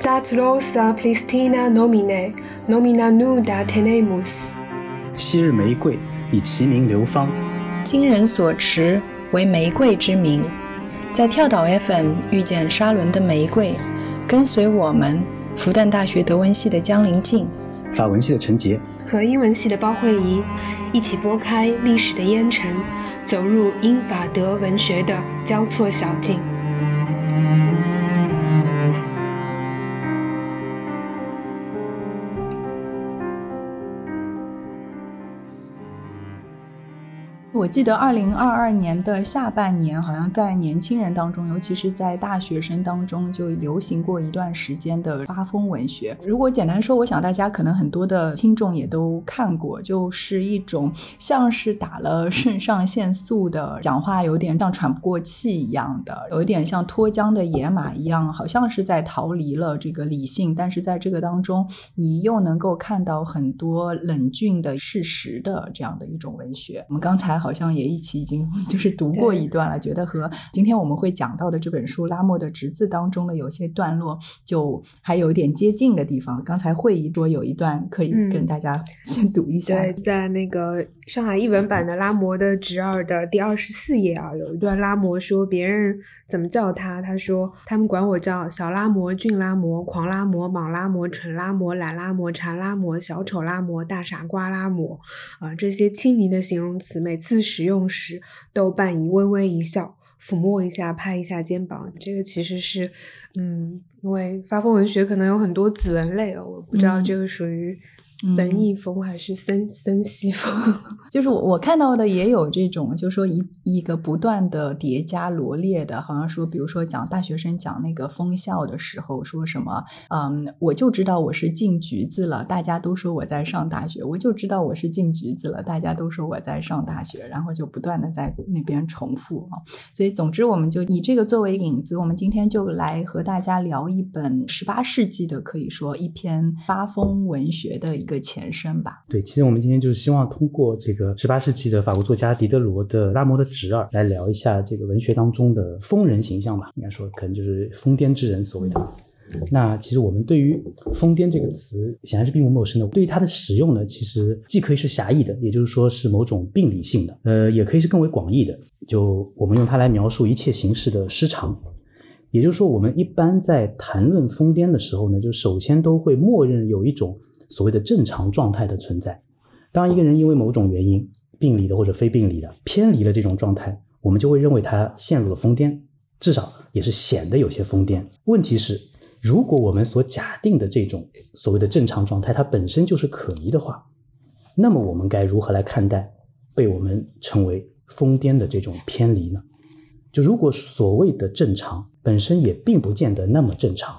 Stat rosa plistina nomine, nomina nuda tenemus。昔日玫瑰以其名流芳，今人所持为玫瑰之名。在跳岛 FM 遇见沙伦的玫瑰，跟随我们复旦大学德文系的江林静、法文系的陈杰和英文系的包慧怡，一起拨开历史的烟尘，走入英法德文学的交错小径。我记得二零二二年的下半年，好像在年轻人当中，尤其是在大学生当中，就流行过一段时间的发疯文学。如果简单说，我想大家可能很多的听众也都看过，就是一种像是打了肾上腺素的，讲话有点像喘不过气一样的，有一点像脱缰的野马一样，好像是在逃离了这个理性，但是在这个当中，你又能够看到很多冷峻的事实的这样的一种文学。我们刚才好。好像也一起已经 就是读过一段了，觉得和今天我们会讲到的这本书《拉莫的侄子》当中的有些段落就还有一点接近的地方。刚才会议多有一段可以跟大家先读一下，对，在那个上海译文版的《拉摩的侄儿》的第二十四页啊，有一段拉摩说别人怎么叫他，他说他们管我叫小拉摩、俊拉摩、狂拉摩、莽拉摩、蠢拉摩、懒拉摩、馋拉摩、小丑拉摩、大傻瓜拉摩啊，这些亲昵的形容词，每次。使用时都伴以微微一笑，抚摸一下，拍一下肩膀。这个其实是，嗯，因为发疯文学可能有很多子文类哦，我不知道这个属于。文艺风还是森森西风？就是我我看到的也有这种，就是说一一个不断的叠加罗列的，好像说，比如说讲大学生讲那个封校的时候，说什么，嗯，我就知道我是进局子了，大家都说我在上大学，我就知道我是进局子了，大家都说我在上大学，然后就不断的在那边重复啊。所以总之，我们就以这个作为引子，我们今天就来和大家聊一本十八世纪的，可以说一篇发疯文学的。一个前身吧。对，其实我们今天就是希望通过这个十八世纪的法国作家狄德罗的《拉摩的侄儿》来聊一下这个文学当中的疯人形象吧。应该说，可能就是疯癫之人所谓的。那其实我们对于“疯癫”这个词显然是并不陌生的。对于它的使用呢，其实既可以是狭义的，也就是说是某种病理性的，呃，也可以是更为广义的。就我们用它来描述一切形式的失常。也就是说，我们一般在谈论疯癫的时候呢，就首先都会默认有一种。所谓的正常状态的存在，当一个人因为某种原因，病理的或者非病理的偏离了这种状态，我们就会认为他陷入了疯癫，至少也是显得有些疯癫。问题是，如果我们所假定的这种所谓的正常状态，它本身就是可疑的话，那么我们该如何来看待被我们称为疯癫的这种偏离呢？就如果所谓的正常本身也并不见得那么正常，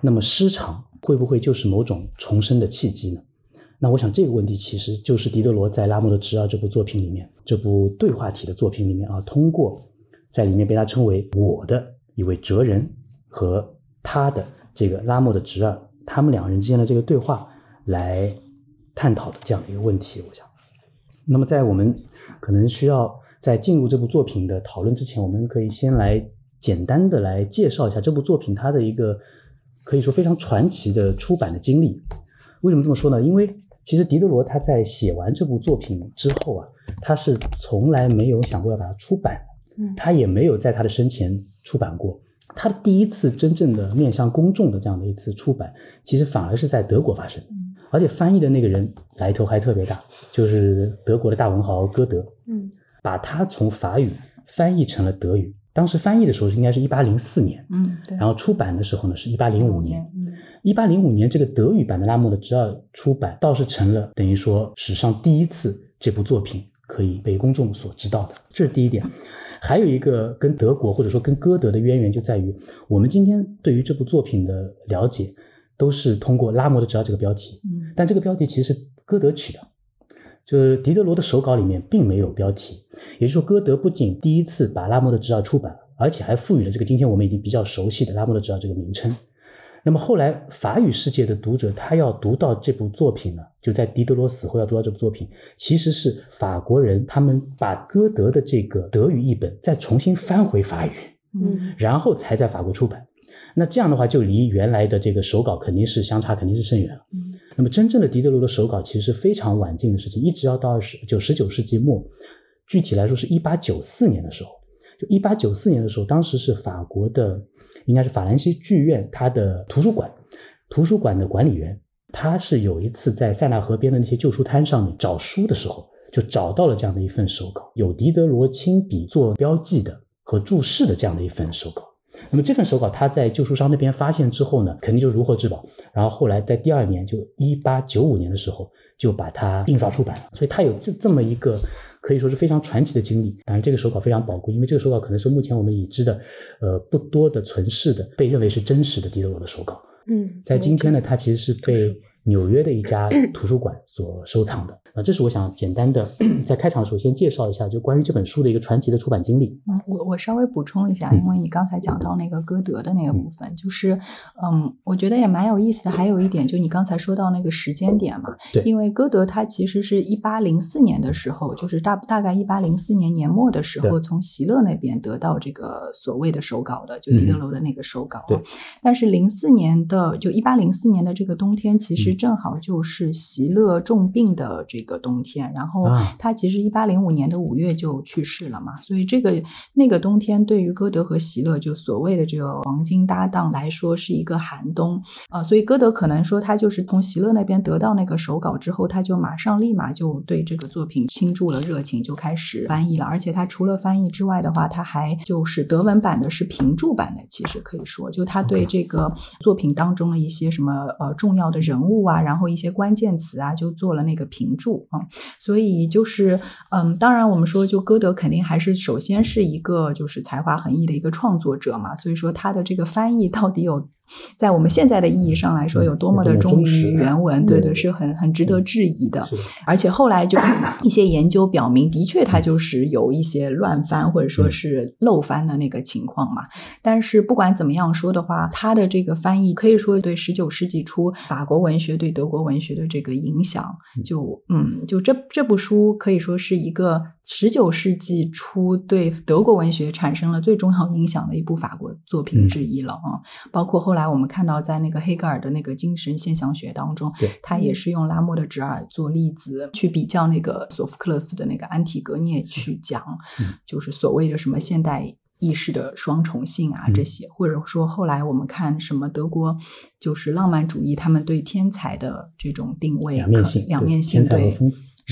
那么失常。会不会就是某种重生的契机呢？那我想这个问题其实就是狄德罗在《拉莫的侄儿》这部作品里面，这部对话体的作品里面啊，通过在里面被他称为“我的一位哲人”和他的这个拉莫的侄儿，他们两个人之间的这个对话来探讨的这样的一个问题。我想，那么在我们可能需要在进入这部作品的讨论之前，我们可以先来简单的来介绍一下这部作品它的一个。可以说非常传奇的出版的经历。为什么这么说呢？因为其实狄德罗他在写完这部作品之后啊，他是从来没有想过要把它出版，他也没有在他的生前出版过。他的第一次真正的面向公众的这样的一次出版，其实反而是在德国发生，而且翻译的那个人来头还特别大，就是德国的大文豪歌德，嗯，把他从法语翻译成了德语。当时翻译的时候是应该是一八零四年，嗯，对。然后出版的时候呢是一八零五年，嗯，一八零五年这个德语版的《拉莫的侄儿》出版，倒是成了等于说史上第一次这部作品可以被公众所知道的，这是第一点。还有一个跟德国或者说跟歌德的渊源就在于，我们今天对于这部作品的了解都是通过《拉莫的侄儿》这个标题，嗯，但这个标题其实是歌德取的。就是狄德罗的手稿里面并没有标题，也就是说，歌德不仅第一次把《拉莫的侄儿》出版，而且还赋予了这个今天我们已经比较熟悉的《拉莫的侄儿》这个名称。那么后来法语世界的读者他要读到这部作品呢，就在狄德罗死后要读到这部作品，其实是法国人他们把歌德的这个德语译本再重新翻回法语，嗯，然后才在法国出版。那这样的话，就离原来的这个手稿肯定是相差肯定是甚远了。那么真正的狄德罗的手稿其实是非常晚近的事情，一直要到二十九十九世纪末，具体来说是一八九四年的时候。就一八九四年的时候，当时是法国的，应该是法兰西剧院它的图书馆，图书馆的管理员，他是有一次在塞纳河边的那些旧书摊上面找书的时候，就找到了这样的一份手稿，有狄德罗亲笔做标记的和注释的这样的一份手稿。那么这份手稿他在旧书商那边发现之后呢，肯定就如获至宝。然后后来在第二年，就一八九五年的时候，就把它印刷出版了。所以他有这这么一个可以说是非常传奇的经历。当然，这个手稿非常宝贵，因为这个手稿可能是目前我们已知的，呃，不多的存世的被认为是真实的狄德罗的手稿。嗯，在今天呢，它其实是被纽约的一家图书馆所收藏的。啊，这是我想简单的 在开场首先介绍一下，就关于这本书的一个传奇的出版经历。嗯，我我稍微补充一下，因为你刚才讲到那个歌德的那个部分，就是嗯，我觉得也蛮有意思的。还有一点，就你刚才说到那个时间点嘛，对，因为歌德他其实是一八零四年的时候，就是大大概一八零四年年末的时候，从席勒那边得到这个所谓的手稿的，就狄德罗的那个手稿。对，但是零四年的就一八零四年的这个冬天，其实正好就是席勒重病的这。一个冬天，然后他其实一八零五年的五月就去世了嘛，所以这个那个冬天对于歌德和席勒就所谓的这个黄金搭档来说是一个寒冬啊，所以歌德可能说他就是从席勒那边得到那个手稿之后，他就马上立马就对这个作品倾注了热情，就开始翻译了。而且他除了翻译之外的话，他还就是德文版的是评注版的，其实可以说就他对这个作品当中的一些什么呃重要的人物啊，然后一些关键词啊，就做了那个评注。啊，所以就是，嗯，当然我们说，就歌德肯定还是首先是一个就是才华横溢的一个创作者嘛，所以说他的这个翻译到底有。在我们现在的意义上来说，有多么的忠于原文，对对，是很很值得质疑的。而且后来就一些研究表明，的确它就是有一些乱翻或者说是漏翻的那个情况嘛。但是不管怎么样说的话，它的这个翻译可以说对十九世纪初法国文学对德国文学的这个影响，就嗯，就这这部书可以说是一个。十九世纪初，对德国文学产生了最重要影响的一部法国作品之一了啊！包括后来我们看到，在那个黑格尔的那个精神现象学当中，他也是用拉莫的侄儿做例子，去比较那个索福克勒斯的那个安提格涅，去讲，就是所谓的什么现代意识的双重性啊这些，或者说后来我们看什么德国就是浪漫主义，他们对天才的这种定位，两面性，两面性，对。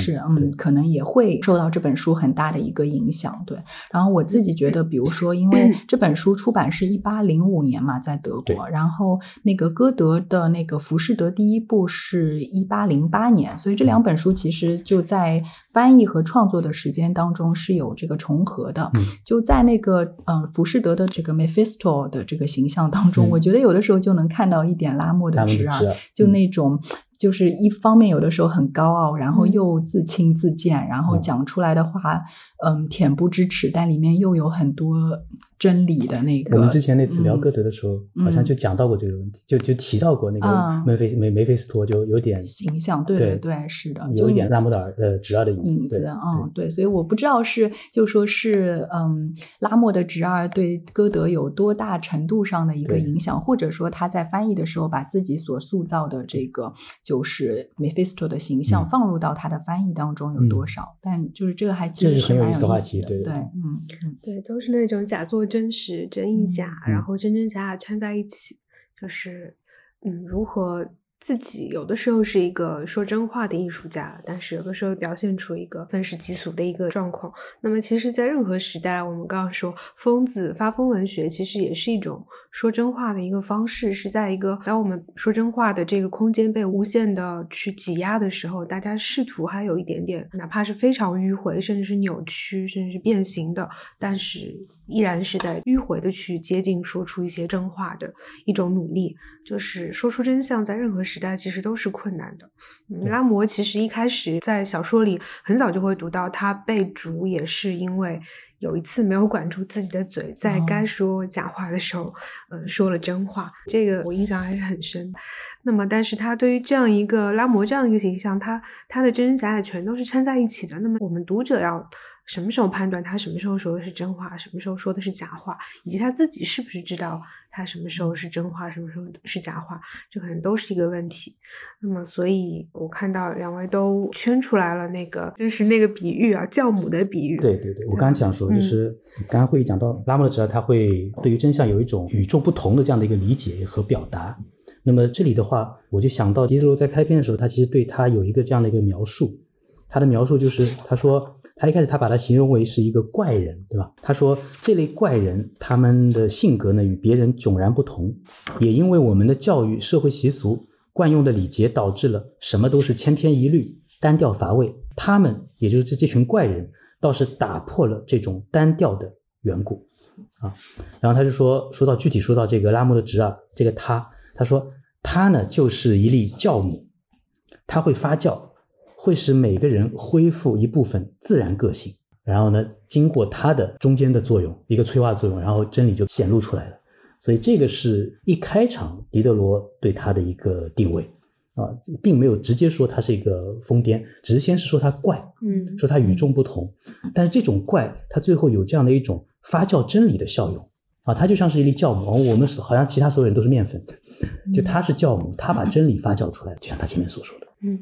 是，嗯，可能也会受到这本书很大的一个影响，对。然后我自己觉得，比如说，因为这本书出版是一八零五年嘛，在德国，然后那个歌德的那个《浮士德》第一部是一八零八年，所以这两本书其实就在翻译和创作的时间当中是有这个重合的。就在那个嗯，《浮士德》的这个 Mephisto 的这个形象当中，我觉得有的时候就能看到一点拉莫的直啊，就那种。就是一方面有的时候很高傲，然后又自轻自贱，然后讲出来的话，嗯，恬不知耻，但里面又有很多。真理的那个，我们之前那次聊歌德的时候，好像就讲到过这个问题，就就提到过那个梅菲梅梅菲斯托，就有点形象，对对对，是的，有一点拉姆达尔呃侄儿的影子，嗯，对，所以我不知道是就说是嗯拉莫的侄儿对歌德有多大程度上的一个影响，或者说他在翻译的时候把自己所塑造的这个就是梅菲斯托的形象放入到他的翻译当中有多少？但就是这个还其实是蛮有意思的，对嗯，对，都是那种假作。真实真亦假，然后真真假假掺在一起，就是嗯，如何自己有的时候是一个说真话的艺术家，但是有的时候表现出一个愤世嫉俗的一个状况。那么，其实，在任何时代，我们刚刚说疯子发疯文学，其实也是一种说真话的一个方式，是在一个当我们说真话的这个空间被无限的去挤压的时候，大家试图还有一点点，哪怕是非常迂回，甚至是扭曲，甚至是变形的，但是。依然是在迂回的去接近，说出一些真话的一种努力，就是说出真相，在任何时代其实都是困难的。拉摩其实一开始在小说里很早就会读到，他被逐也是因为有一次没有管住自己的嘴，在该说假话的时候，呃，说了真话。这个我印象还是很深。那么，但是他对于这样一个拉摩这样一个形象，他他的真真假假全都是掺在一起的。那么我们读者要。什么时候判断他什么时候说的是真话，什么时候说的是假话，以及他自己是不是知道他什么时候是真话，什么时候是假话，这可能都是一个问题。那么，所以我看到两位都圈出来了那个，就是那个比喻啊，教母的比喻。对对对，我刚刚想说，就是刚刚会议讲到拉莫的侄儿，他会对于真相有一种与众不同的这样的一个理解和表达。那么这里的话，我就想到迪德罗在开篇的时候，他其实对他有一个这样的一个描述。他的描述就是，他说他一开始他把他形容为是一个怪人，对吧？他说这类怪人他们的性格呢与别人迥然不同，也因为我们的教育、社会习俗、惯用的礼节，导致了什么都是千篇一律、单调乏味。他们也就是这群怪人，倒是打破了这种单调的缘故啊。然后他就说，说到具体说到这个拉莫的侄儿，这个他。他说：“他呢，就是一粒酵母，他会发酵，会使每个人恢复一部分自然个性。然后呢，经过它的中间的作用，一个催化作用，然后真理就显露出来了。所以这个是一开场狄德罗对他的一个定位啊，并没有直接说他是一个疯癫，只是先是说他怪，嗯，说他与众不同。但是这种怪，他最后有这样的一种发酵真理的效用。”啊，它就像是一粒酵母，我们好像其他所有人都是面粉，就他是酵母，他把真理发酵出来，就像他前面所说的，嗯，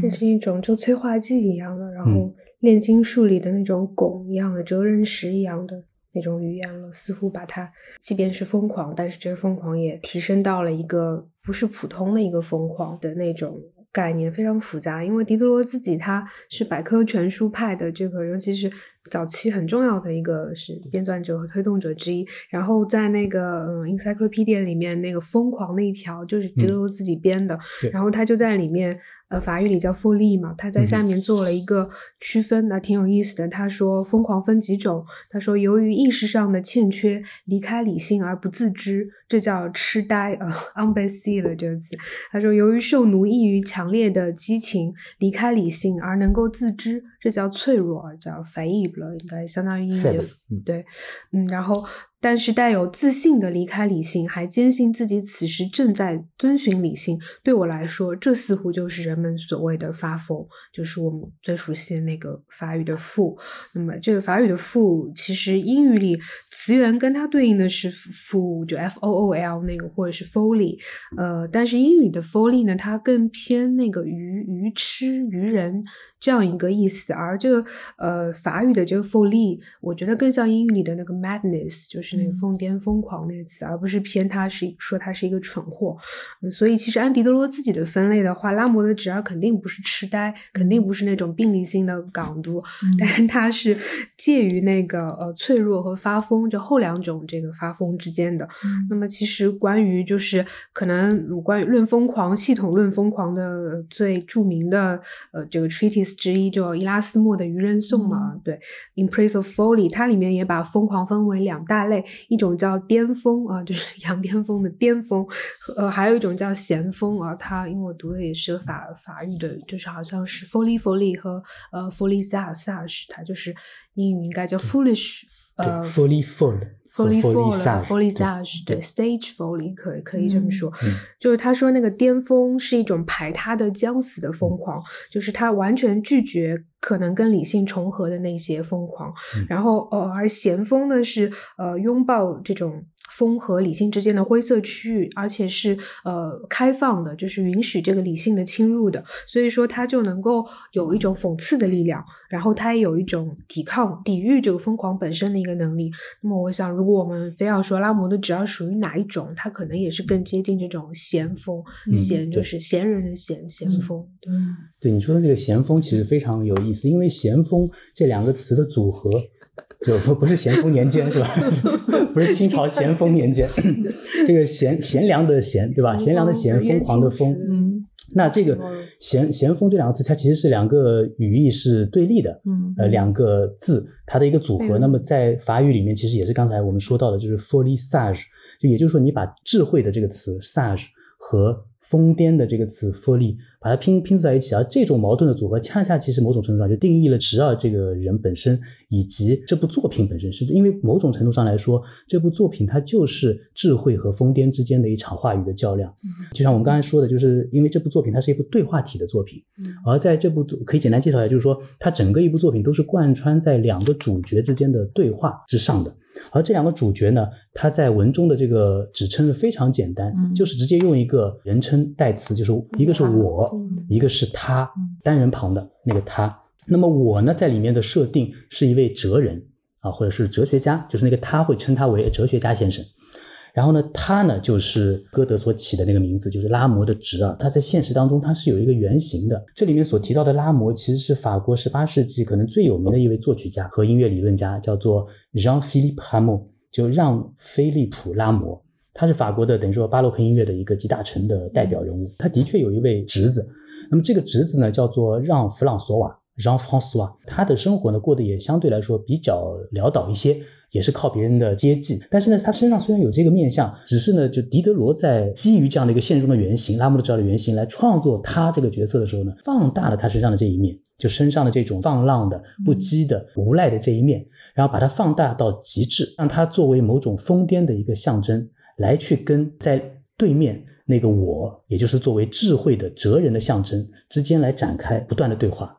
这是一种就催化剂一样的，然后炼金术里的那种汞一样的哲人石一样的那种语言了，似乎把它，即便是疯狂，但是这个疯狂也提升到了一个不是普通的一个疯狂的那种。概念非常复杂，因为狄德罗自己他是百科全书派的这个，尤其是早期很重要的一个是编撰者和推动者之一。然后在那个嗯 Encyclopedia 里面，那个疯狂那一条就是狄德罗自己编的，然后他就在里面。呃，法语里叫复利嘛，他在下面做了一个区分，那挺有意思的。他说，疯狂分几种。他说，由于意识上的欠缺，离开理性而不自知，这叫痴呆啊 u n b a s i 了这个词。他说，由于受奴役于强烈的激情，离开理性而能够自知，这叫脆弱，叫 faible，应该相当于对，嗯，然后。但是带有自信的离开理性，还坚信自己此时正在遵循理性。对我来说，这似乎就是人们所谓的发疯，就是我们最熟悉的那个法语的 f o。那么，这个法语的 f o 其实英语里词源跟它对应的是 fool，就 f o o l 那个，或者是 folly。呃，但是英语的 folly 呢，它更偏那个愚愚痴愚人。这样一个意思，而这个呃法语的这个 folly，我觉得更像英语里的那个 madness，就是那疯癫、疯狂那个词，而不是偏他是说他是一个蠢货。所以其实安迪德罗自己的分类的话，拉摩的侄儿肯定不是痴呆，肯定不是那种病理性的港独，但他是介于那个呃脆弱和发疯这后两种这个发疯之间的。那么其实关于就是可能关于论疯狂系统论疯狂的最著名的呃这个 treatise。之一就伊拉斯莫的《愚人颂》嘛，对，《In Praise of Folly》，它里面也把疯狂分为两大类，一种叫巅峰啊，就是羊癫疯的巅峰，呃，还有一种叫咸丰啊。它因为我读的也是法法语的，就是好像是 Folly Folly 和呃 Folly Sage，它就是英语应该叫 Foolish，呃，Folly Folly。Folly Folly Sage，对，Sage Folly 可以可以这么说，就是他说那个巅峰是一种排他的将死的疯狂，就是他完全拒绝可能跟理性重合的那些疯狂，然后呃而咸丰呢是呃拥抱这种。风和理性之间的灰色区域，而且是呃开放的，就是允许这个理性的侵入的，所以说它就能够有一种讽刺的力量，然后它也有一种抵抗、抵御这个疯狂本身的一个能力。那么，我想，如果我们非要说拉摩的，只要属于哪一种，它可能也是更接近这种咸丰，咸就是闲人的闲，咸风。对，对你说的这个咸风其实非常有意思，因为咸风这两个词的组合。就不不是咸丰年间是吧？不是清朝咸丰年间，这个贤贤良的贤对吧？贤良的贤，疯狂的疯。嗯，那这个咸咸丰这两个字，它其实是两个语义是对立的。嗯，呃，两个字它的一个组合。那么在法语里面，其实也是刚才我们说到的，就是 folly sage，就也就是说你把智慧的这个词 sage 和疯癫的这个词 “folly”，把它拼拼凑在一起，而这种矛盾的组合，恰恰其实某种程度上就定义了直二这个人本身，以及这部作品本身。甚至因为某种程度上来说，这部作品它就是智慧和疯癫之间的一场话语的较量。就像我们刚才说的，就是因为这部作品它是一部对话体的作品，而在这部可以简单介绍一下，就是说它整个一部作品都是贯穿在两个主角之间的对话之上的。而这两个主角呢，他在文中的这个指称是非常简单，就是直接用一个人称代词，就是一个是我，一个是他，单人旁的那个他。那么我呢，在里面的设定是一位哲人啊，或者是哲学家，就是那个他会称他为哲学家先生。然后呢，他呢就是歌德所起的那个名字，就是拉摩的侄儿。他在现实当中他是有一个原型的。这里面所提到的拉摩，其实是法国十八世纪可能最有名的一位作曲家和音乐理论家，叫做 Jean-Philippe Rameau，就让菲利普拉摩。他是法国的等于说巴洛克音乐的一个集大成的代表人物。他的确有一位侄子，那么这个侄子呢叫做让弗朗索瓦让·弗朗索瓦。他的生活呢过得也相对来说比较潦倒一些。也是靠别人的接济，但是呢，他身上虽然有这个面相，只是呢，就狄德罗在基于这样的一个现实中的原型拉姆德这样的原型来创作他这个角色的时候呢，放大了他身上的这一面，就身上的这种放浪的、不羁的、无赖的这一面，然后把它放大到极致，让它作为某种疯癫的一个象征，来去跟在对面那个我，也就是作为智慧的哲人的象征之间来展开不断的对话。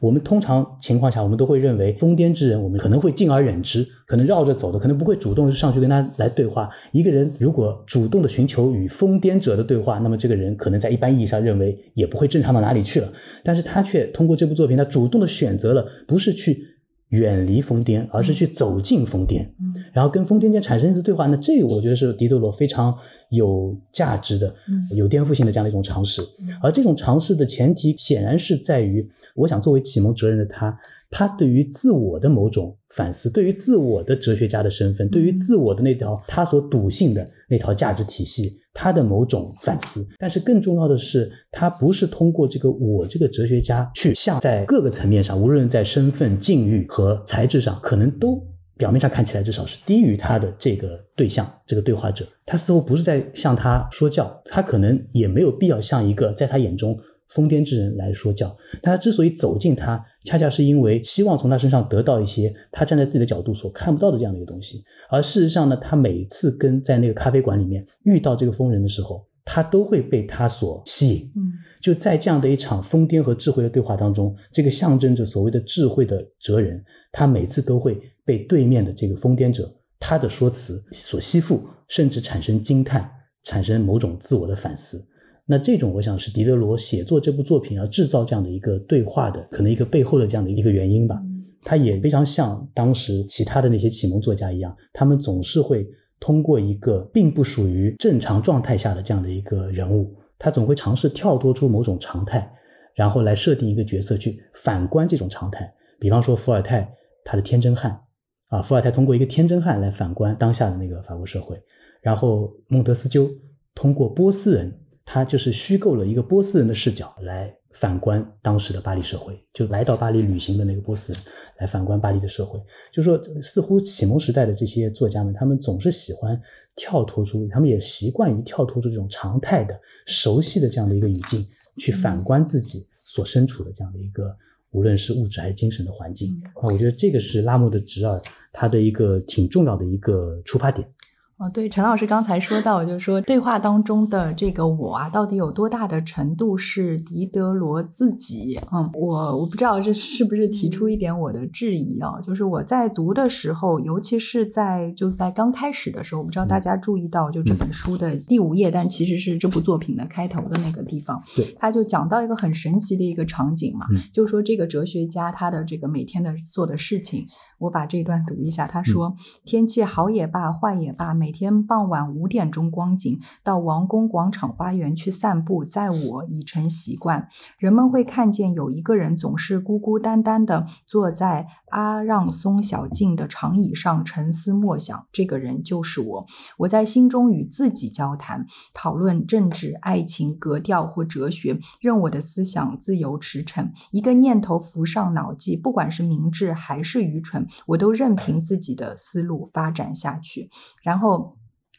我们通常情况下，我们都会认为疯癫之人，我们可能会敬而远之，可能绕着走的，可能不会主动上去跟他来对话。一个人如果主动的寻求与疯癫者的对话，那么这个人可能在一般意义上认为也不会正常到哪里去了。但是他却通过这部作品，他主动的选择了不是去远离疯癫，而是去走进疯癫，然后跟疯癫间产生一次对话。那这个我觉得是狄德罗非常有价值的、有颠覆性的这样的一种尝试。而这种尝试的前提，显然是在于。我想，作为启蒙哲人的他，他对于自我的某种反思，对于自我的哲学家的身份，对于自我的那条他所笃信的那条价值体系，他的某种反思。但是更重要的是，他不是通过这个我这个哲学家去向在各个层面上，无论在身份、境遇和材质上，可能都表面上看起来至少是低于他的这个对象、这个对话者。他似乎不是在向他说教，他可能也没有必要向一个在他眼中。疯癫之人来说教，但他之所以走进他，恰恰是因为希望从他身上得到一些他站在自己的角度所看不到的这样的一个东西。而事实上呢，他每次跟在那个咖啡馆里面遇到这个疯人的时候，他都会被他所吸引。嗯，就在这样的一场疯癫和智慧的对话当中，这个象征着所谓的智慧的哲人，他每次都会被对面的这个疯癫者他的说辞所吸附，甚至产生惊叹，产生某种自我的反思。那这种，我想是狄德罗写作这部作品要制造这样的一个对话的，可能一个背后的这样的一个原因吧。他也非常像当时其他的那些启蒙作家一样，他们总是会通过一个并不属于正常状态下的这样的一个人物，他总会尝试跳脱出某种常态，然后来设定一个角色去反观这种常态。比方说伏尔泰他的天真汉啊，伏尔泰通过一个天真汉来反观当下的那个法国社会，然后孟德斯鸠通过波斯人。他就是虚构了一个波斯人的视角来反观当时的巴黎社会，就来到巴黎旅行的那个波斯人来反观巴黎的社会，就说似乎启蒙时代的这些作家们，他们总是喜欢跳脱出，他们也习惯于跳脱出这种常态的、熟悉的这样的一个语境，去反观自己所身处的这样的一个无论是物质还是精神的环境。啊，我觉得这个是拉莫的侄儿他的一个挺重要的一个出发点。哦，对，陈老师刚才说到，就是说对话当中的这个我啊，到底有多大的程度是狄德罗自己？嗯，我我不知道这是不是提出一点我的质疑啊？就是我在读的时候，尤其是在就在刚开始的时候，我不知道大家注意到，就这本书的第五页，但其实是这部作品的开头的那个地方，对，他就讲到一个很神奇的一个场景嘛，就是说这个哲学家他的这个每天的做的事情。我把这一段读一下。他说：“天气好也罢，坏也罢，每天傍晚五点钟光景，到王宫广场花园去散步，在我已成习惯。人们会看见有一个人总是孤孤单单的坐在阿让松小径的长椅上沉思默想。这个人就是我。我在心中与自己交谈，讨论政治、爱情、格调或哲学，任我的思想自由驰骋。一个念头浮上脑际，不管是明智还是愚蠢。”我都任凭自己的思路发展下去，然后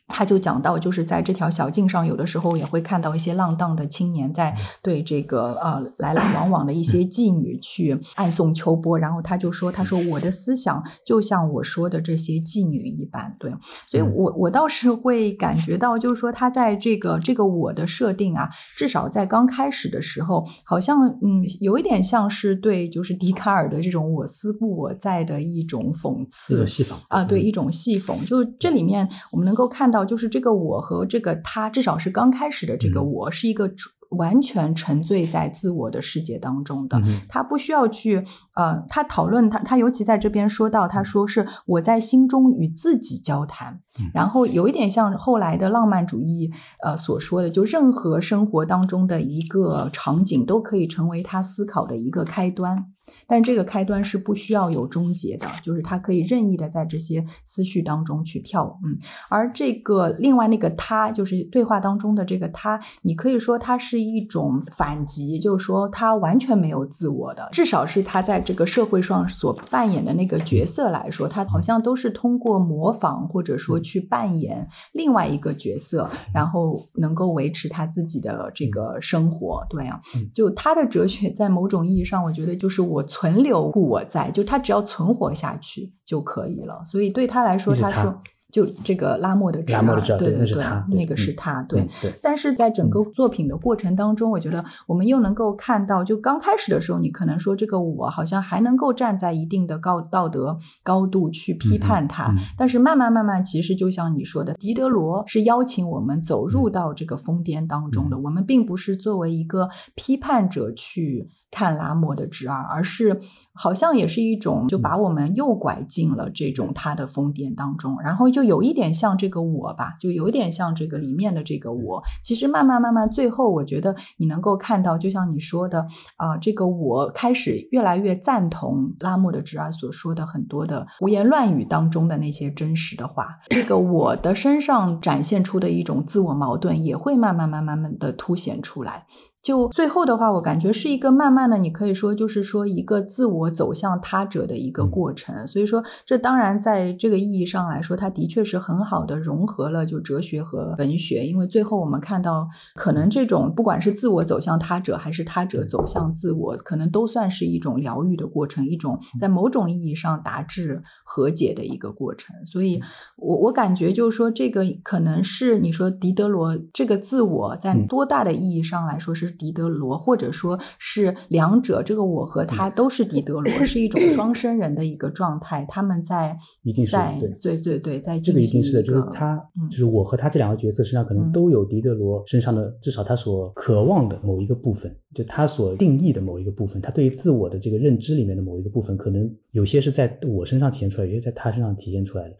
他就讲到，就是在这条小径上，有的时候也会看到一些浪荡的青年在对这个呃来来往往的一些妓女去暗送秋波。然后他就说：“他说我的思想就像我说的这些妓女一般。”对，所以我我倒是会感觉到，就是说他在这个这个我的设定啊，至少在刚开始的时候，好像嗯有一点像是对就是笛卡尔的这种我思故我在的一种讽刺，一种戏讽啊，对，一种戏讽。就这里面我们能够看到。到就是这个我和这个他，至少是刚开始的这个我，是一个完全沉醉在自我的世界当中的。他不需要去呃，他讨论他，他尤其在这边说到，他说是我在心中与自己交谈，然后有一点像后来的浪漫主义呃所说的，就任何生活当中的一个场景都可以成为他思考的一个开端。但这个开端是不需要有终结的，就是它可以任意的在这些思绪当中去跳，嗯，而这个另外那个他，就是对话当中的这个他，你可以说他是一种反击，就是说他完全没有自我的，至少是他在这个社会上所扮演的那个角色来说，他好像都是通过模仿或者说去扮演另外一个角色，然后能够维持他自己的这个生活，对啊，就他的哲学在某种意义上，我觉得就是我。我存留故我在，就他只要存活下去就可以了。所以对他来说，他说就这个拉莫的拉莫的对对对，那是他，那个是他，对。但是在整个作品的过程当中，我觉得我们又能够看到，就刚开始的时候，你可能说这个我好像还能够站在一定的高道德高度去批判他，但是慢慢慢慢，其实就像你说的，狄德罗是邀请我们走入到这个疯癫当中的，我们并不是作为一个批判者去。看拉莫的侄儿，而是好像也是一种就把我们诱拐进了这种他的疯癫当中，然后就有一点像这个我吧，就有点像这个里面的这个我。其实慢慢慢慢，最后我觉得你能够看到，就像你说的啊，这个我开始越来越赞同拉莫的侄儿所说的很多的胡言乱语当中的那些真实的话。这个我的身上展现出的一种自我矛盾，也会慢慢慢慢慢的凸显出来。就最后的话，我感觉是一个慢慢的，你可以说就是说一个自我走向他者的一个过程。所以说，这当然在这个意义上来说，它的确是很好的融合了就哲学和文学。因为最后我们看到，可能这种不管是自我走向他者，还是他者走向自我，可能都算是一种疗愈的过程，一种在某种意义上达至和解的一个过程。所以我我感觉就是说，这个可能是你说狄德罗这个自我在多大的意义上来说是。狄德罗，或者说是两者，这个我和他都是狄德罗，是一种双生人的一个状态。他们在 一定是在对对对，在这个一定是的，就是他，就是我和他这两个角色身上可能都有狄德罗身上的，至少他所渴望的某一个部分，就他所定义的某一个部分，他对于自我的这个认知里面的某一个部分，可能有些是在我身上体现出来，有些在他身上体现出来的。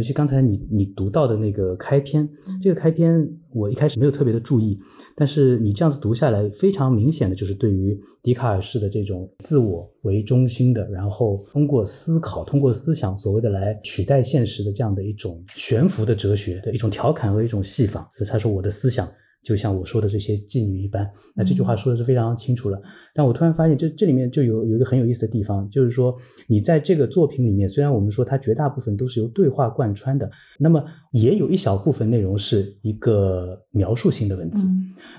尤其刚才你你读到的那个开篇，这个开篇我一开始没有特别的注意。但是你这样子读下来，非常明显的就是对于笛卡尔式的这种自我为中心的，然后通过思考、通过思想所谓的来取代现实的这样的一种悬浮的哲学的一种调侃和一种戏仿。所以他说我的思想。就像我说的这些妓女一般，那这句话说的是非常清楚了。但我突然发现，这这里面就有有一个很有意思的地方，就是说，你在这个作品里面，虽然我们说它绝大部分都是由对话贯穿的，那么也有一小部分内容是一个描述性的文字。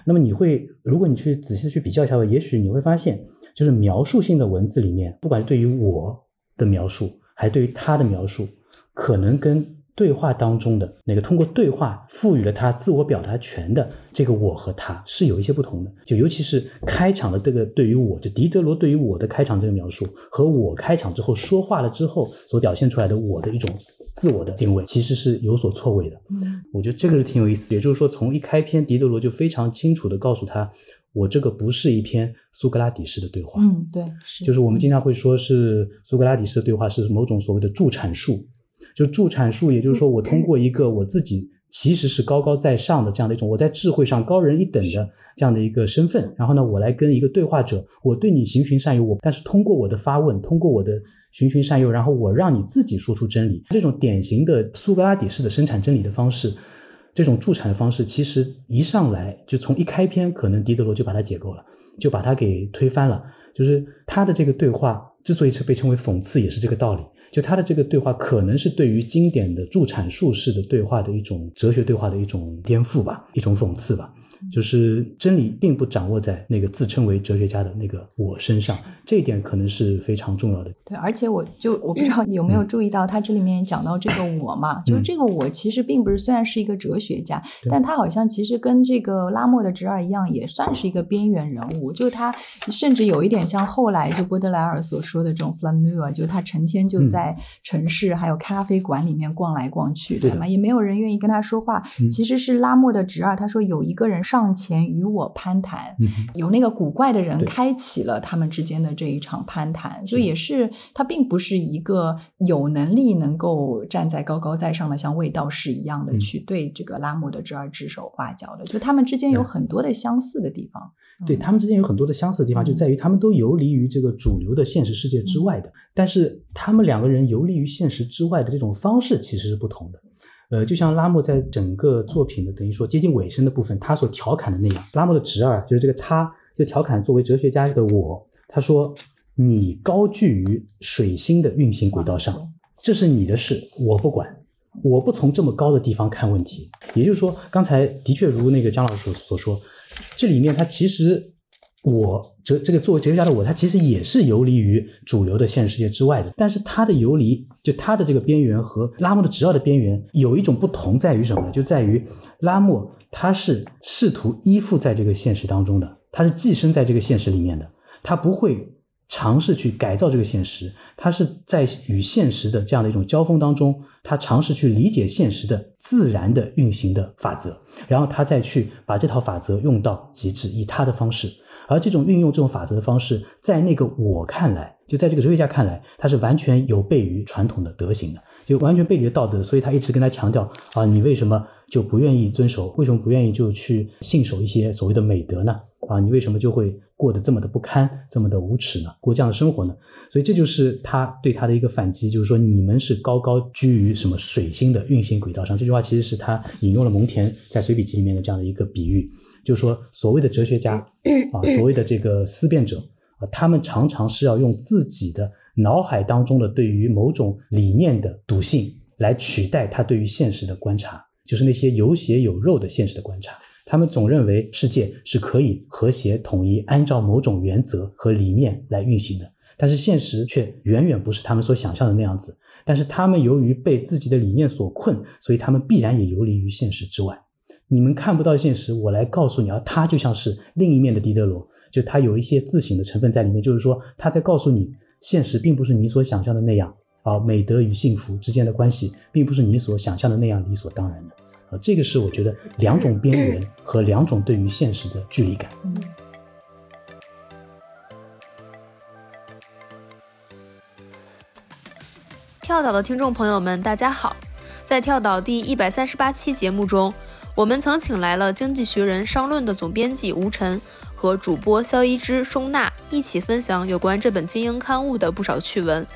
那么你会，如果你去仔细的去比较一下，也许你会发现，就是描述性的文字里面，不管是对于我的描述，还是对于他的描述，可能跟。对话当中的那个通过对话赋予了他自我表达权的这个我和他是有一些不同的，就尤其是开场的这个对于我，就狄德罗对于我的开场这个描述和我开场之后说话了之后所表现出来的我的一种自我的定位，其实是有所错位的。嗯，我觉得这个是挺有意思的。也就是说，从一开篇，狄德罗就非常清楚地告诉他，我这个不是一篇苏格拉底式的对话。嗯，对，是，就是我们经常会说是苏格拉底式的对话是某种所谓的助阐述。就助产术，也就是说，我通过一个我自己其实是高高在上的这样的一种我在智慧上高人一等的这样的一个身份，然后呢，我来跟一个对话者，我对你循循善诱，我但是通过我的发问，通过我的循循善诱，然后我让你自己说出真理，这种典型的苏格拉底式的生产真理的方式，这种助产的方式，其实一上来就从一开篇，可能狄德罗就把它解构了。就把它给推翻了。就是他的这个对话之所以是被称为讽刺，也是这个道理。就他的这个对话，可能是对于经典的助产术式的对话的一种哲学对话的一种颠覆吧，一种讽刺吧。就是真理并不掌握在那个自称为哲学家的那个我身上，这一点可能是非常重要的。对，而且我就我不知道你有没有注意到，他这里面讲到这个 我嘛，就是这个我其实并不是虽然是一个哲学家，但他好像其实跟这个拉莫的侄儿一样，也算是一个边缘人物。就他甚至有一点像后来就波德莱尔所说的这种 flaneur，就他成天就在城市还有咖啡馆里面逛来逛去，对吗？也没有人愿意跟他说话。其实是拉莫的侄儿，他说有一个人。上前与我攀谈，有那个古怪的人开启了他们之间的这一场攀谈，就也是他并不是一个有能力能够站在高高在上的像卫道士一样的去对这个拉莫的侄儿指手画脚的，就他们之间有很多的相似的地方。对他们之间有很多的相似的地方，就在于他们都游离于这个主流的现实世界之外的，但是他们两个人游离于现实之外的这种方式其实是不同的。呃，就像拉莫在整个作品的等于说接近尾声的部分，他所调侃的那样，拉莫的侄儿就是这个，他就调侃作为哲学家的我，他说：“你高居于水星的运行轨道上，这是你的事，我不管，我不从这么高的地方看问题。”也就是说，刚才的确如那个姜老师所说，这里面他其实。我哲这个作为哲学家的我，他其实也是游离于主流的现实世界之外的。但是他的游离，就它的这个边缘和拉莫的执拗的边缘有一种不同，在于什么呢？就在于拉莫他是试图依附在这个现实当中的，他是寄生在这个现实里面的，他不会尝试去改造这个现实，他是在与现实的这样的一种交锋当中，他尝试去理解现实的自然的运行的法则，然后他再去把这套法则用到极致，以他的方式。而这种运用这种法则的方式，在那个我看来，就在这个哲学家看来，他是完全有悖于传统的德行的，就完全背离了道德。所以他一直跟他强调啊，你为什么就不愿意遵守？为什么不愿意就去信守一些所谓的美德呢？啊，你为什么就会过得这么的不堪，这么的无耻呢？过这样的生活呢？所以这就是他对他的一个反击，就是说你们是高高居于什么水星的运行轨道上。这句话其实是他引用了蒙恬在随笔集里面的这样的一个比喻。就是说所谓的哲学家啊，所谓的这个思辨者啊，他们常常是要用自己的脑海当中的对于某种理念的笃信来取代他对于现实的观察，就是那些有血有肉的现实的观察。他们总认为世界是可以和谐统一，按照某种原则和理念来运行的，但是现实却远远不是他们所想象的那样子。但是他们由于被自己的理念所困，所以他们必然也游离于现实之外。你们看不到现实，我来告诉你啊，他就像是另一面的狄德罗，就他有一些自省的成分在里面，就是说他在告诉你，现实并不是你所想象的那样啊，美德与幸福之间的关系并不是你所想象的那样理所当然的啊，这个是我觉得两种边缘和两种对于现实的距离感。跳岛的听众朋友们，大家好，在跳岛第一百三十八期节目中。我们曾请来了《经济学人》商论的总编辑吴晨和主播肖一之、钟娜一起分享有关这本精英刊物的不少趣闻。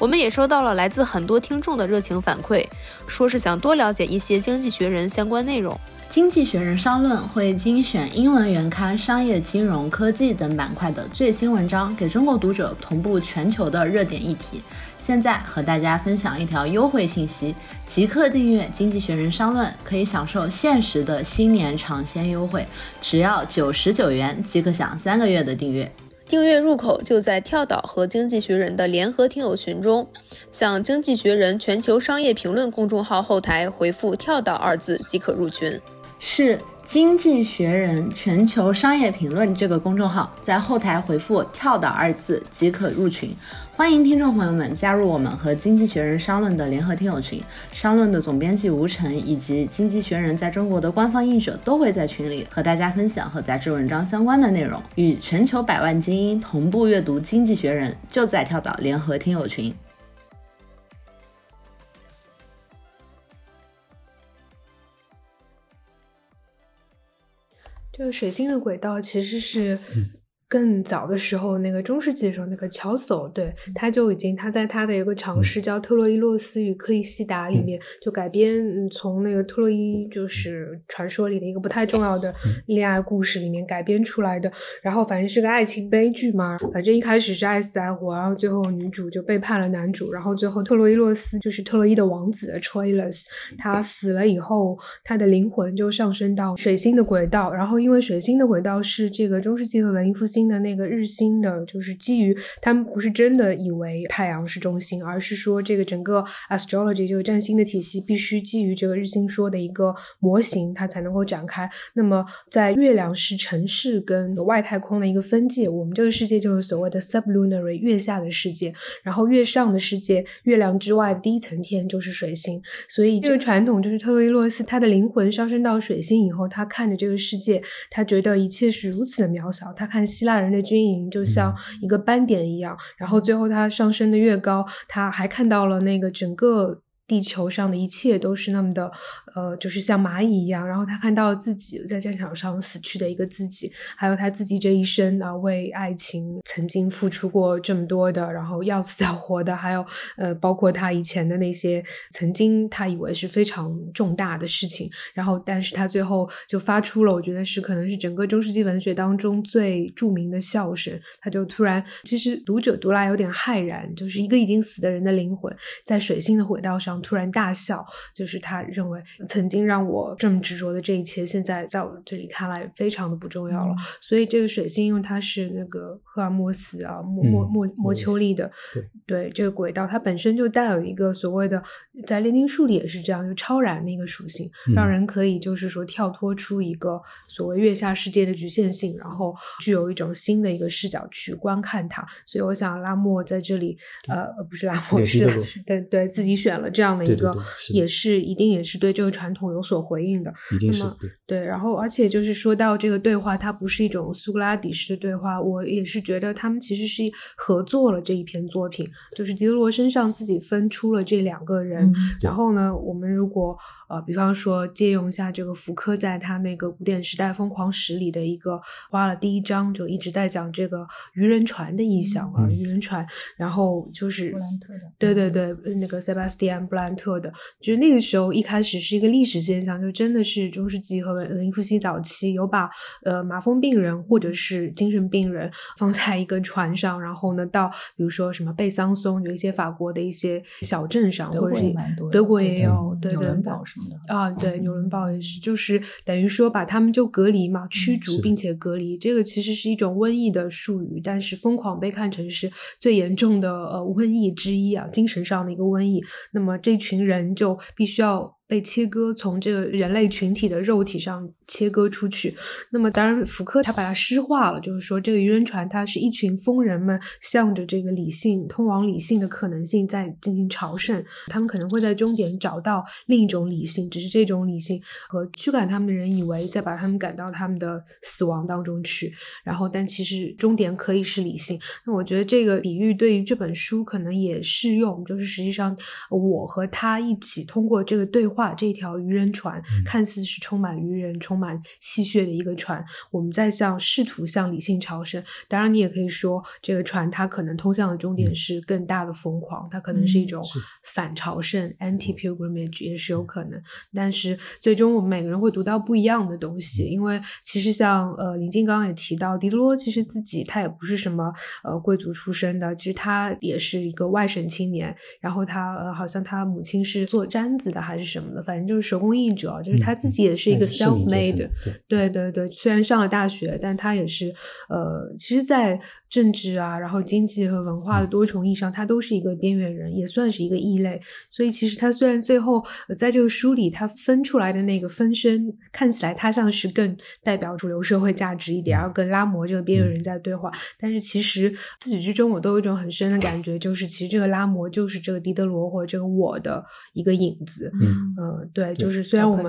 我们也收到了来自很多听众的热情反馈，说是想多了解一些《经济学人》相关内容。《经济学人》商论会精选英文原刊、商业、金融、科技等板块的最新文章，给中国读者同步全球的热点议题。现在和大家分享一条优惠信息：即刻订阅《经济学人》商论，可以享受限时的新年尝鲜优惠，只要九十九元即可享三个月的订阅。订阅入口就在跳岛和《经济学人》的联合听友群中，向《经济学人》全球商业评论公众号后台回复“跳岛”二字即可入群。是《经济学人》全球商业评论这个公众号，在后台回复“跳岛”二字即可入群。欢迎听众朋友们加入我们和《经济学人》商论的联合听友群。商论的总编辑吴晨以及《经济学人》在中国的官方译者都会在群里和大家分享和杂志文章相关的内容，与全球百万精英同步阅读《经济学人》，就在跳岛联合听友群。这个水星的轨道其实是更早的时候，那个中世纪的时候，那个乔叟，对，他就已经他在他的一个尝试叫《特洛伊洛斯与克利西达》里面，就改编从那个特洛伊就是传说里的一个不太重要的恋爱故事里面改编出来的。然后反正是个爱情悲剧嘛，反正一开始是爱死爱活，然后最后女主就背叛了男主，然后最后特洛伊洛斯就是特洛伊的王子 Troilus，他死了以后，他的灵魂就上升到水星的轨道，然后因为水星的轨道是这个中世纪和文艺复兴。的那个日心的，就是基于他们不是真的以为太阳是中心，而是说这个整个 astrology 这个占星的体系必须基于这个日心说的一个模型，它才能够展开。那么在月亮是城市跟外太空的一个分界，我们这个世界就是所谓的 sublunary 月下的世界，然后月上的世界，月亮之外的第一层天就是水星。所以这个传统就是特洛伊洛斯，他的灵魂上升到水星以后，他看着这个世界，他觉得一切是如此的渺小。他看希腊。大人的军营就像一个斑点一样，然后最后他上升的越高，他还看到了那个整个。地球上的一切都是那么的，呃，就是像蚂蚁一样。然后他看到了自己在战场上死去的一个自己，还有他自己这一生啊，为爱情曾经付出过这么多的，然后要死要活的，还有呃，包括他以前的那些曾经他以为是非常重大的事情。然后，但是他最后就发出了，我觉得是可能是整个中世纪文学当中最著名的笑声。他就突然，其实读者读来有点骇然，就是一个已经死的人的灵魂在水星的轨道上。突然大笑，就是他认为曾经让我这么执着的这一切，现在在我这里看来非常的不重要了。所以这个水星，因为它是那个赫尔墨斯啊，墨墨墨墨丘利的，对这个轨道，它本身就带有一个所谓的，在炼金术里也是这样，就超然的一个属性，让人可以就是说跳脱出一个所谓月下世界的局限性，然后具有一种新的一个视角去观看它。所以我想拉莫在这里，呃，不是拉莫是对对自己选了这样。的一个也是一定也是对这个传统有所回应的，一定是对。然后，而且就是说到这个对话，它不是一种苏格拉底式的对话，我也是觉得他们其实是合作了这一篇作品，就是狄德罗身上自己分出了这两个人。然后呢，我们如果。呃，比方说借用一下这个福柯在他那个古典时代疯狂史里的一个花了第一章，就一直在讲这个渔人船的意象啊，渔人船，然后就是布兰特的，对对对，那个塞巴斯蒂安布兰特的，就是那个时候一开始是一个历史现象，就真的是中世纪和文艺复兴早期有把呃麻风病人或者是精神病人放在一个船上，然后呢到比如说什么贝桑松有一些法国的一些小镇上，或者是德国也有，对对。啊，对，纽伦堡也是，就是等于说把他们就隔离嘛，驱逐并且隔离。这个其实是一种瘟疫的术语，但是疯狂被看成是最严重的呃瘟疫之一啊，精神上的一个瘟疫。那么这群人就必须要。被切割，从这个人类群体的肉体上切割出去。那么，当然，福克他把它诗化了，就是说，这个渔人船，它是一群疯人们向着这个理性通往理性的可能性在进行朝圣。他们可能会在终点找到另一种理性，只是这种理性和驱赶他们的人以为在把他们赶到他们的死亡当中去。然后，但其实终点可以是理性。那我觉得这个比喻对于这本书可能也适用，就是实际上我和他一起通过这个对话。这条渔人船看似是充满渔人、充满戏谑的一个船，我们在向试图向理性朝圣。当然，你也可以说这个船它可能通向的终点是更大的疯狂，它可能是一种反朝圣 （anti pilgrimage） 也是有可能。但是最终我们每个人会读到不一样的东西，因为其实像呃林静刚刚也提到，狄德罗其实自己他也不是什么呃贵族出身的，其实他也是一个外省青年，然后他呃好像他母亲是做毡子的还是什么。反正就是手工艺者，就是他自己也是一个 self made，对对对，虽然上了大学，但他也是呃，其实，在。政治啊，然后经济和文化的多重意义上，他都是一个边缘人，也算是一个异类。所以其实他虽然最后在这个书里他分出来的那个分身，看起来他像是更代表主流社会价值一点，然后跟拉摩这个边缘人在对话。但是其实自始至终我都有一种很深的感觉，就是其实这个拉摩就是这个狄德罗或者这个我的一个影子。嗯呃，对，就是虽然我们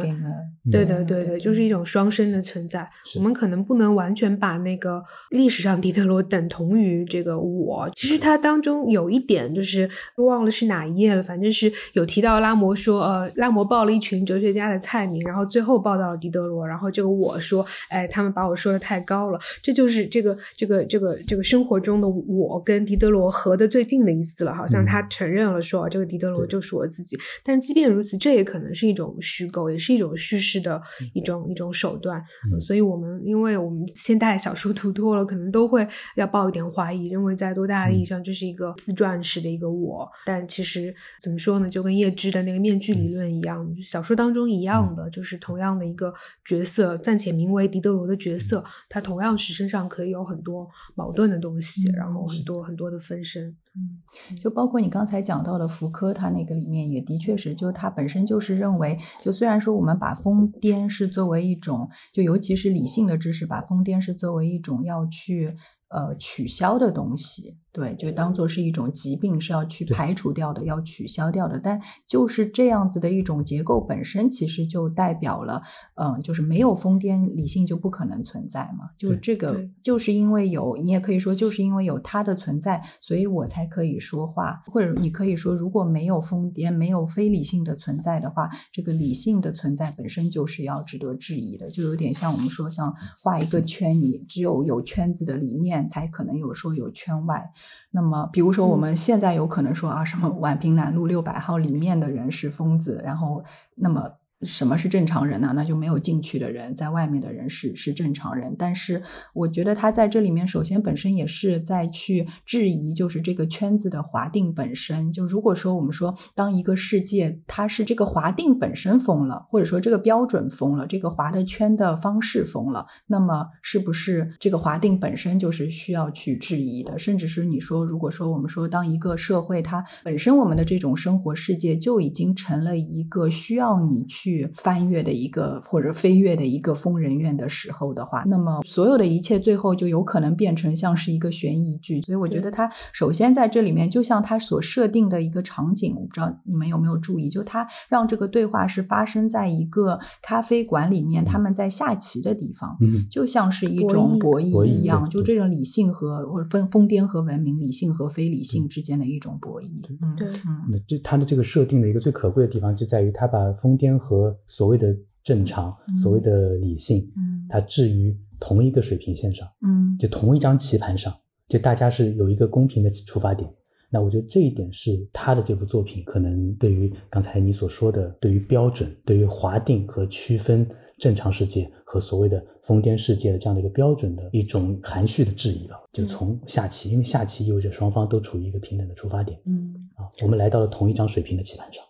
对的对对，就是一种双生的存在。我们可能不能完全把那个历史上狄德罗等同于这个我。其实它当中有一点就是忘了是哪一页了，反正是有提到拉摩说，呃，拉摩报了一群哲学家的菜名，然后最后报到了狄德罗，然后这个我说，哎，他们把我说的太高了。这就是这个这个这个这个生活中的我跟狄德罗合的最近的一次了，好像他承认了说，这个狄德罗就是我自己。但即便如此，这也可能是一种虚构，也是一种叙事的一种一种手段。所以，我们因为我们现代小说读多了，可能都会要抱一点怀疑，认为在多大的意义上这是一个自传式的一个我。但其实怎么说呢？就跟叶芝的那个面具理论一样，小说当中一样的，就是同样的一个角色，暂且名为狄德罗的角色，他同样是身上可以有很多矛盾的东西，然后很多很多的分身。嗯，就包括你刚才讲到的福柯，他那个里面也的确是，就他本身就是认为，就虽然说我们把疯癫是作为一种，就尤其是理性的知识，把疯癫是作为一种要去呃取消的东西。对，就当做是一种疾病，是要去排除掉的，要取消掉的。但就是这样子的一种结构本身，其实就代表了，嗯，就是没有疯癫，理性就不可能存在嘛。就是这个，就是因为有，你也可以说，就是因为有它的存在，所以我才可以说话。或者你可以说，如果没有疯癫，没有非理性的存在的话，这个理性的存在本身就是要值得质疑的。就有点像我们说，像画一个圈，你只有有圈子的里面，才可能有说有圈外。那么，比如说我们现在有可能说啊，什么宛平南路六百号里面的人是疯子，然后那么。什么是正常人呢？那就没有进去的人，在外面的人是是正常人。但是我觉得他在这里面，首先本身也是在去质疑，就是这个圈子的划定本身。就如果说我们说，当一个世界它是这个划定本身封了，或者说这个标准封了，这个划的圈的方式封了，那么是不是这个划定本身就是需要去质疑的？甚至是你说，如果说我们说，当一个社会它本身我们的这种生活世界就已经成了一个需要你去。去翻越的一个或者飞跃的一个疯人院的时候的话，那么所有的一切最后就有可能变成像是一个悬疑剧。所以我觉得他首先在这里面，就像他所设定的一个场景，我不知道你们有没有注意，就他让这个对话是发生在一个咖啡馆里面，他们在下棋的地方，嗯，就像是一种博弈一样，就这种理性和或者疯疯癫和文明、理性和非理性之间的一种博弈。嗯，对，嗯，就他的这个设定的一个最可贵的地方就在于他把疯癫和和所谓的正常，所谓的理性，嗯，它置于同一个水平线上，嗯，就同一张棋盘上，就大家是有一个公平的出发点。那我觉得这一点是他的这部作品可能对于刚才你所说的，对于标准，对于划定和区分正常世界和所谓的疯癫世界的这样的一个标准的一种含蓄的质疑了。就从下棋，因为下棋意味着双方都处于一个平等的出发点，嗯，啊，我们来到了同一张水平的棋盘上。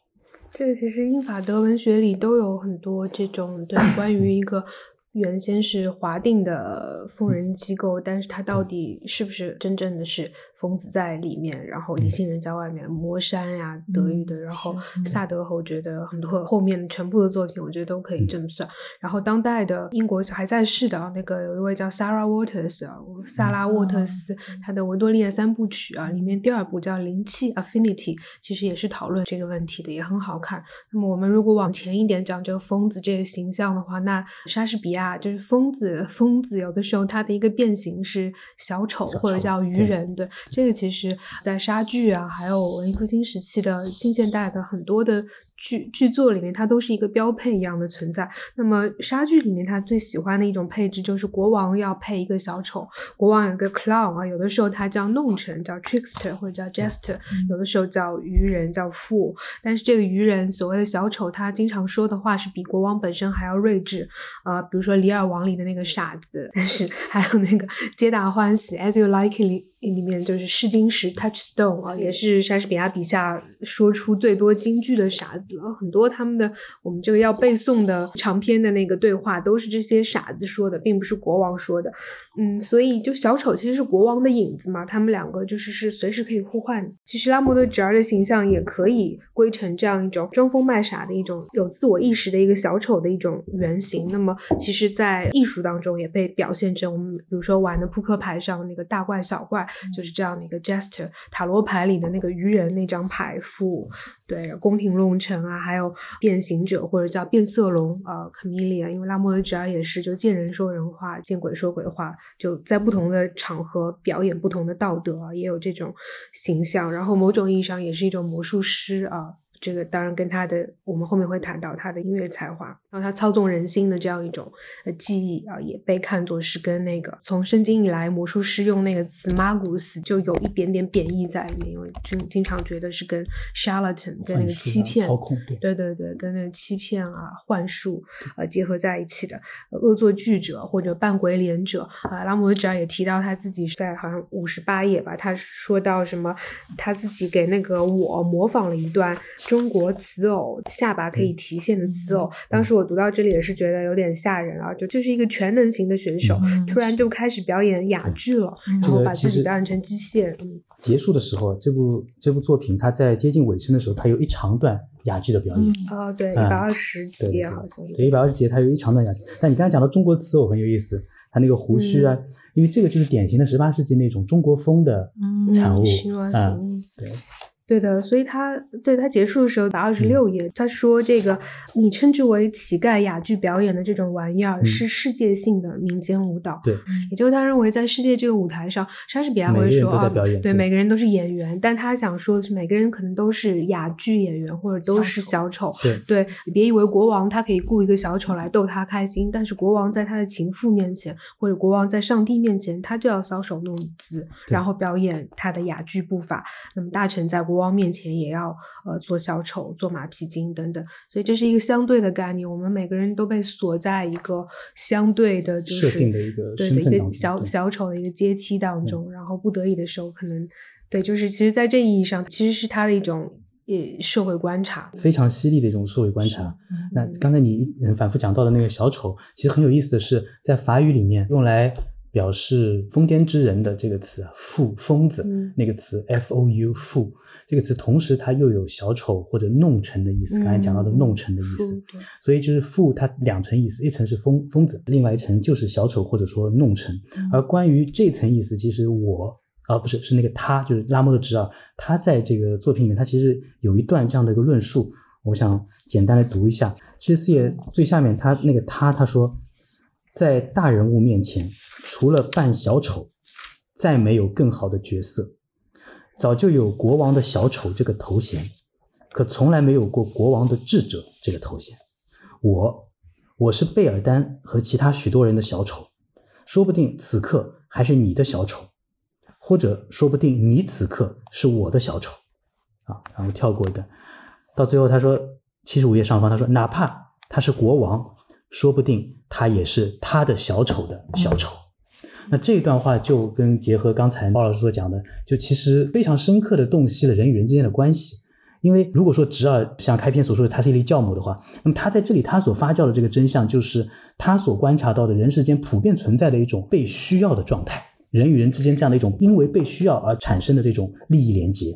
这个其实英法德文学里都有很多这种对关于一个。原先是划定的疯人机构，但是它到底是不是真正的是疯子在里面，然后理性人在外面？魔山呀，德语的，然后萨德侯觉得很多后面全部的作品，我觉得都可以这么算。然后当代的英国还在世的那个有一位叫 Sarah Waters 啊，萨拉沃特斯，他的维多利亚三部曲啊，里面第二部叫灵气 Affinity，其实也是讨论这个问题的，也很好看。那么我们如果往前一点讲这个疯子这个形象的话，那莎士比亚。啊，就是疯子，疯子有的时候他的一个变形是小丑或者叫愚人，对这个其实，在莎剧啊，还有文艺复兴时期的近现代的很多的。剧剧作里面，它都是一个标配一样的存在。那么莎剧里面，他最喜欢的一种配置就是国王要配一个小丑，国王有个 clown 啊，有的时候他叫弄臣，叫 trickster 或者叫 jester，有的时候叫愚人，叫 fool。但是这个愚人，所谓的小丑，他经常说的话是比国王本身还要睿智。呃，比如说《李尔王》里的那个傻子，但是还有那个皆大欢喜 as you like it。里面就是试金石 Touchstone 啊，也是莎士比亚笔下说出最多金句的傻子了。很多他们的我们这个要背诵的长篇的那个对话，都是这些傻子说的，并不是国王说的。嗯，所以就小丑其实是国王的影子嘛，他们两个就是是随时可以互换。其实拉摩德侄儿的形象也可以归成这样一种装疯卖傻的一种有自我意识的一个小丑的一种原型。那么其实，在艺术当中也被表现成我们比如说玩的扑克牌上那个大怪小怪。就是这样的一个 gesture。塔罗牌里的那个愚人那张牌副，对，宫廷弄臣啊，还有变形者或者叫变色龙啊，chameleon，因为拉莫德吉尔也是就见人说人话，见鬼说鬼话，就在不同的场合表演不同的道德，也有这种形象。然后某种意义上也是一种魔术师啊。这个当然跟他的，我们后面会谈到他的音乐才华，然后他操纵人心的这样一种呃技艺啊，也被看作是跟那个从圣经以来魔术师用那个词 magus 就有一点点贬义在里面，因为经经常觉得是跟 charlatan 跟那个欺骗操控，对对对对，跟那个欺骗啊幻术呃结合在一起的恶作剧者或者扮鬼脸者啊，拉姆哲尔也提到他自己在好像五十八页吧，他说到什么他自己给那个我模仿了一段。中国瓷偶下巴可以提线的瓷偶，当时我读到这里也是觉得有点吓人啊！就就是一个全能型的选手，突然就开始表演哑剧了，然后把自己当成机械。嗯，结束的时候，这部这部作品，它在接近尾声的时候，它有一长段哑剧的表演。哦，对，一百二十集好像。对，一百二十集，它有一长段哑剧。但你刚才讲到中国瓷偶很有意思，它那个胡须啊，因为这个就是典型的十八世纪那种中国风的产物啊，对。对的，所以他对他结束的时候，把二十六页，他说这个你称之为乞丐哑剧表演的这种玩意儿是世界性的民间舞蹈，对，也就是他认为在世界这个舞台上，莎士比亚会说啊，对，每个人都是演员，但他想说的是每个人可能都是哑剧演员或者都是小丑，对，对，你别以为国王他可以雇一个小丑来逗他开心，但是国王在他的情妇面前或者国王在上帝面前，他就要搔首弄姿，然后表演他的哑剧步伐。那么大臣在国王面前也要呃做小丑、做马屁精等等，所以这是一个相对的概念。我们每个人都被锁在一个相对的，就是设定的一个对的一个小小丑的一个阶梯当中，然后不得已的时候，可能对，就是其实，在这意义上，其实是他的一种呃社会观察，非常犀利的一种社会观察。那刚才你反复讲到的那个小丑，其实很有意思的是，在法语里面用来。表示疯癫之人的这个词“富”疯子那个词 “f o u” 富这个词，同时它又有小丑或者弄臣的意思。刚才讲到的弄臣的意思，所以就是“富”它两层意思，一层是疯疯子，另外一层就是小丑或者说弄臣。而关于这层意思，其实我啊不是是那个他，就是拉莫的侄儿，他在这个作品里面，他其实有一段这样的一个论述，我想简单来读一下。其实四爷最下面，他那个他他说，在大人物面前。除了扮小丑，再没有更好的角色。早就有国王的小丑这个头衔，可从来没有过国王的智者这个头衔。我，我是贝尔丹和其他许多人的小丑，说不定此刻还是你的小丑，或者说不定你此刻是我的小丑。啊，然后跳过一段，到最后他说七十五页上方，他说哪怕他是国王，说不定他也是他的小丑的小丑。那这段话就跟结合刚才包老师所讲的，就其实非常深刻的洞悉了人与人之间的关系。因为如果说侄儿像开篇所说的，他是一粒酵母的话，那么他在这里他所发酵的这个真相，就是他所观察到的人世间普遍存在的一种被需要的状态，人与人之间这样的一种因为被需要而产生的这种利益连结，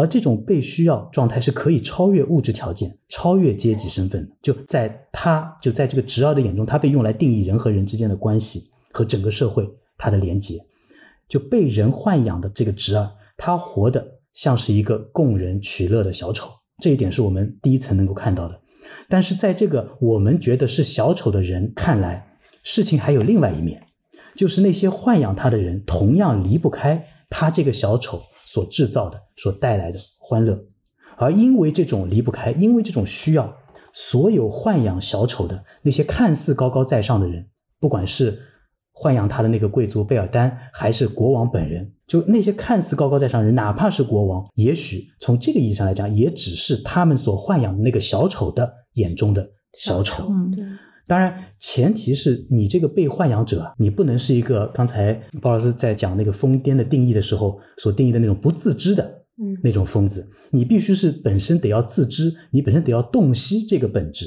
而这种被需要状态是可以超越物质条件、超越阶级身份的。就在他就在这个侄儿的眼中，他被用来定义人和人之间的关系。和整个社会，它的连接，就被人豢养的这个侄儿，他活的像是一个供人取乐的小丑，这一点是我们第一层能够看到的。但是在这个我们觉得是小丑的人看来，事情还有另外一面，就是那些豢养他的人同样离不开他这个小丑所制造的、所带来的欢乐，而因为这种离不开，因为这种需要，所有豢养小丑的那些看似高高在上的人，不管是豢养他的那个贵族贝尔丹，还是国王本人？就那些看似高高在上的人，哪怕是国王，也许从这个意义上来讲，也只是他们所豢养的那个小丑的眼中的小丑。嗯，对当然，前提是你这个被豢养者，你不能是一个刚才鲍老师在讲那个疯癫的定义的时候所定义的那种不自知的那种疯子，你必须是本身得要自知，你本身得要洞悉这个本质。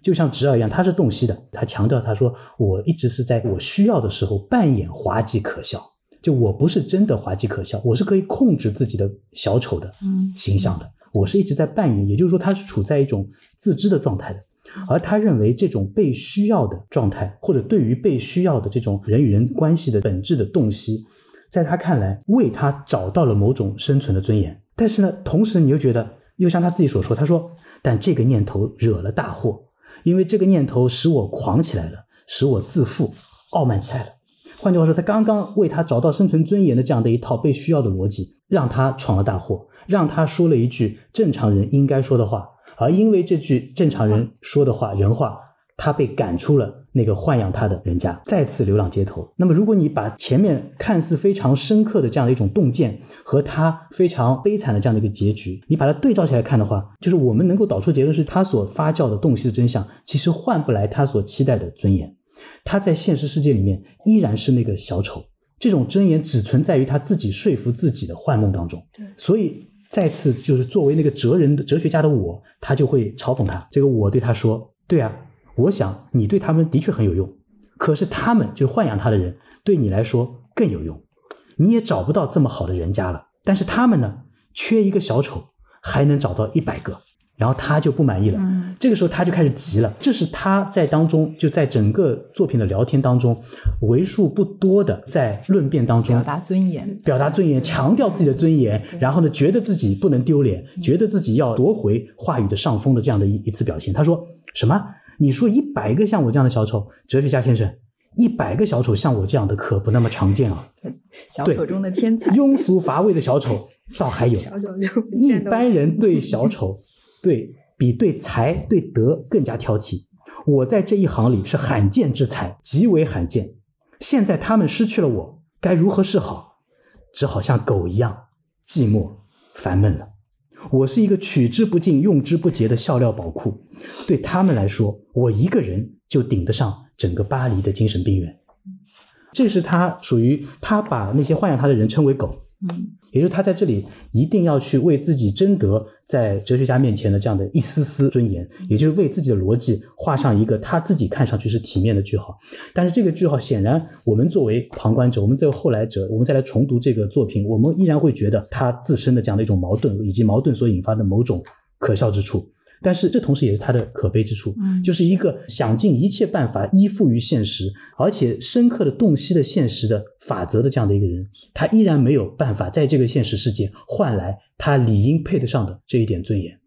就像侄儿一样，他是洞悉的。他强调，他说：“我一直是在我需要的时候扮演滑稽可笑，就我不是真的滑稽可笑，我是可以控制自己的小丑的形象的。我是一直在扮演，也就是说，他是处在一种自知的状态的。而他认为，这种被需要的状态，或者对于被需要的这种人与人关系的本质的洞悉，在他看来为他找到了某种生存的尊严。但是呢，同时你又觉得，又像他自己所说，他说：“但这个念头惹了大祸，因为这个念头使我狂起来了，使我自负、傲慢起来了。”换句话说，他刚刚为他找到生存尊严的这样的一套被需要的逻辑，让他闯了大祸，让他说了一句正常人应该说的话，而因为这句正常人说的话人话，他被赶出了那个豢养他的人家，再次流浪街头。那么，如果你把前面看似非常深刻的这样的一种洞见和他非常悲惨的这样的一个结局，你把它对照起来看的话，就是我们能够导出结论是，他所发酵的洞悉的真相，其实换不来他所期待的尊严。他在现实世界里面依然是那个小丑，这种尊严只存在于他自己说服自己的幻梦当中。所以再次就是作为那个哲人的哲学家的我，他就会嘲讽他。这个我对他说：“对啊，我想你对他们的确很有用，可是他们就是豢养他的人对你来说更有用，你也找不到这么好的人家了。但是他们呢，缺一个小丑，还能找到一百个。”然后他就不满意了，这个时候他就开始急了。这是他在当中，就在整个作品的聊天当中，为数不多的在论辩当中表达尊严，表达尊严，强调自己的尊严，然后呢，觉得自己不能丢脸，觉得自己要夺回话语的上风的这样的一一次表现。他说什么？你说一百个像我这样的小丑，哲学家先生，一百个小丑像我这样的可不那么常见啊。小丑中的天才，庸俗乏味的小丑倒还有，一般人对小丑。对比对才对德更加挑剔，我在这一行里是罕见之才，极为罕见。现在他们失去了我，该如何是好？只好像狗一样寂寞烦闷了。我是一个取之不尽、用之不竭的笑料宝库，对他们来说，我一个人就顶得上整个巴黎的精神病院。这是他属于他把那些豢养他的人称为狗。嗯，也就是他在这里一定要去为自己争得在哲学家面前的这样的一丝丝尊严，也就是为自己的逻辑画上一个他自己看上去是体面的句号。但是这个句号显然，我们作为旁观者，我们作为后来者，我们再来重读这个作品，我们依然会觉得他自身的这样的一种矛盾，以及矛盾所引发的某种可笑之处。但是这同时也是他的可悲之处，就是一个想尽一切办法依附于现实，而且深刻的洞悉了现实的法则的这样的一个人，他依然没有办法在这个现实世界换来他理应配得上的这一点尊严。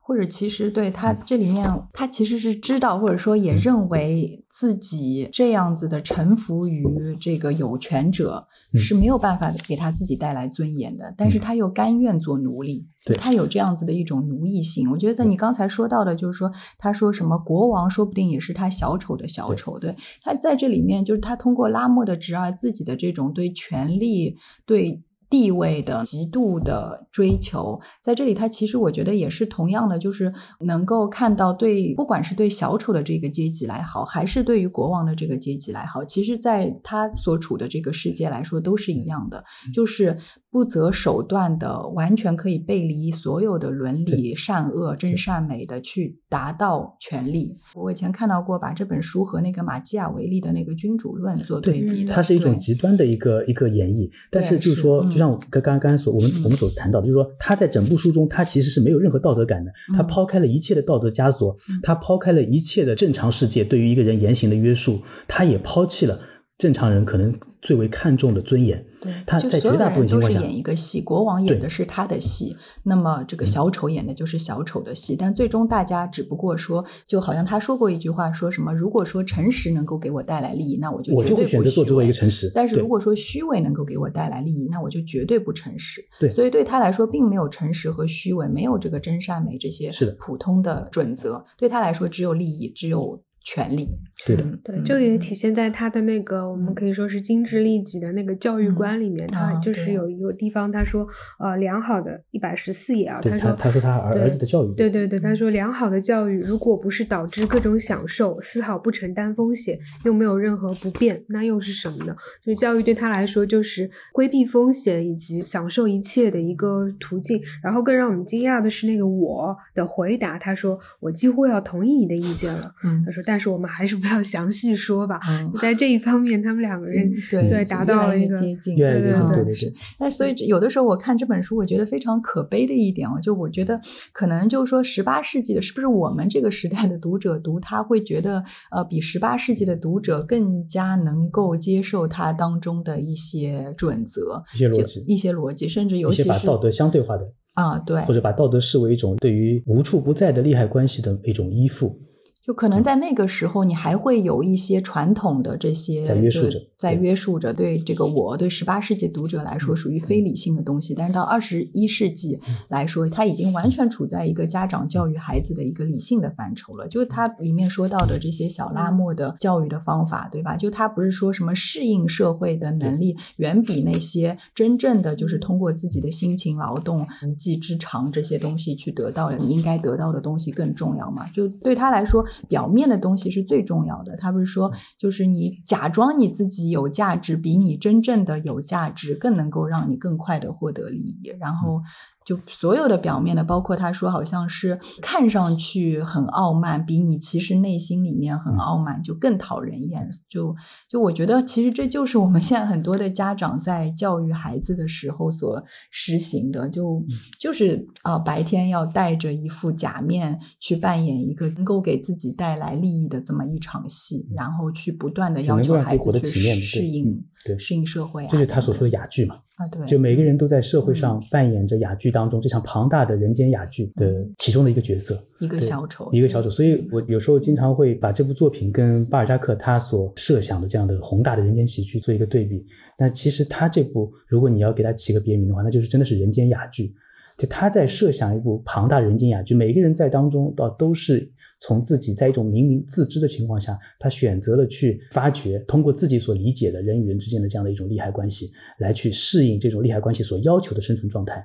或者其实对他这里面，他其实是知道，或者说也认为自己这样子的臣服于这个有权者是没有办法给他自己带来尊严的，但是他又甘愿做奴隶，他有这样子的一种奴役性。我觉得你刚才说到的，就是说他说什么国王说不定也是他小丑的小丑，对。他在这里面就是他通过拉莫的侄儿自己的这种对权力对。地位的极度的追求，在这里，他其实我觉得也是同样的，就是能够看到对，不管是对小丑的这个阶级来好，还是对于国王的这个阶级来好，其实在他所处的这个世界来说都是一样的，就是不择手段的，完全可以背离所有的伦理、善恶、真善美的去达到权力。我以前看到过把这本书和那个马基雅维利的那个君主论做对比的，它是一种极端的一个一个演绎，但是就是说。就像刚刚刚所我们我们所谈到的，就是说他在整部书中，他其实是没有任何道德感的。他抛开了一切的道德枷锁，他抛开了一切的正常世界对于一个人言行的约束，他也抛弃了正常人可能。最为看重的尊严，他在绝大部分情况下演一个戏，国王演的是他的戏，那么这个小丑演的就是小丑的戏。但最终大家只不过说，就好像他说过一句话，说什么如果说诚实能够给我带来利益，那我就我就会选择做作为一个诚实。但是如果说虚伪能够给我带来利益，那我就绝对不诚实。对，所以对他来说，并没有诚实和虚伪，没有这个真善美这些是的普通的准则。对他来说，只有利益，只有。权利，对的，对，这个也体现在他的那个我们可以说是精致利己的那个教育观里面。他就是有一个地方，他说，呃，良好的一百十四页啊，他说，他说他儿儿子的教育，对对对，他说良好的教育，如果不是导致各种享受，丝毫不承担风险，又没有任何不便，那又是什么呢？就是教育对他来说，就是规避风险以及享受一切的一个途径。然后更让我们惊讶的是，那个我的回答，他说，我几乎要同意你的意见了。嗯，他说，但。但是我们还是不要详细说吧。嗯在这一方面，他们两个人对对达到了一个接近，对对对对。那所以有的时候我看这本书，我觉得非常可悲的一点哦，就我觉得可能就是说十八世纪的，是不是我们这个时代的读者读它会觉得呃比十八世纪的读者更加能够接受它当中的一些准则、一些逻辑一些逻辑，甚至尤一其是些把道德相对化的，啊，对，或者把道德视为一种对于无处不在的利害关系的一种依附。就可能在那个时候，你还会有一些传统的这些在约束着在约束着对这个我对十八世纪读者来说属于非理性的东西，但是到二十一世纪来说，它已经完全处在一个家长教育孩子的一个理性的范畴了。就是它里面说到的这些小拉莫的教育的方法，对吧？就它不是说什么适应社会的能力远比那些真正的就是通过自己的辛勤劳动、一技之长这些东西去得到的你应该得到的东西更重要嘛？就对他来说，表面的东西是最重要的。他不是说，就是你假装你自己有价值，比你真正的有价值更能够让你更快的获得利益。然后，就所有的表面的，包括他说好像是看上去很傲慢，比你其实内心里面很傲慢，就更讨人厌。就就我觉得，其实这就是我们现在很多的家长在教育孩子的时候所实行的，就就是啊、白天要戴着一副假面去扮演一个能够给自己带来利益的这么一场戏，然后去不断的要求孩子去适应、嗯对适应社会啊，这就是他所说的等哑剧嘛。啊，对，就每个人都在社会上嗯扮演着哑剧当中这场庞大的人间哑剧的其中的一个角色，一个小丑，一个小丑。所以我有时候经常会把这部作品跟巴尔扎克他所设想的这样的宏大的人间喜剧做一个对比。那其实他这部，如果你要给他起个别名的话，那就是真的是人间哑剧。就他在设想一部庞大人间雅剧，每个人在当中到都是从自己在一种明明自知的情况下，他选择了去发掘，通过自己所理解的人与人之间的这样的一种利害关系，来去适应这种利害关系所要求的生存状态。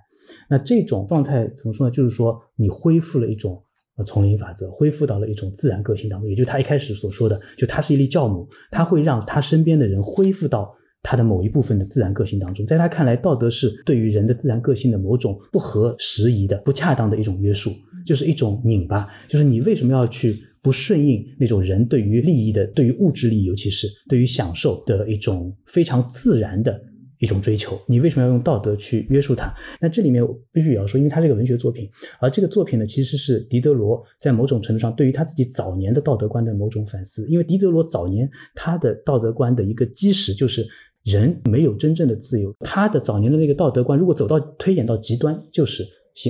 那这种状态怎么说呢？就是说你恢复了一种呃丛林法则，恢复到了一种自然个性当中，也就是他一开始所说的，就他是一粒酵母，他会让他身边的人恢复到。他的某一部分的自然个性当中，在他看来，道德是对于人的自然个性的某种不合时宜的、不恰当的一种约束，就是一种拧巴，就是你为什么要去不顺应那种人对于利益的、对于物质利益，尤其是对于享受的一种非常自然的一种追求？你为什么要用道德去约束它？那这里面我必须也要说，因为它是个文学作品，而这个作品呢，其实是狄德罗在某种程度上对于他自己早年的道德观的某种反思。因为狄德罗早年他的道德观的一个基石就是。人没有真正的自由，他的早年的那个道德观，如果走到推演到极端，就是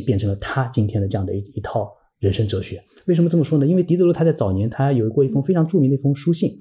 变成了他今天的这样的一一套人生哲学。为什么这么说呢？因为狄德罗他在早年他有过一封非常著名的一封书信，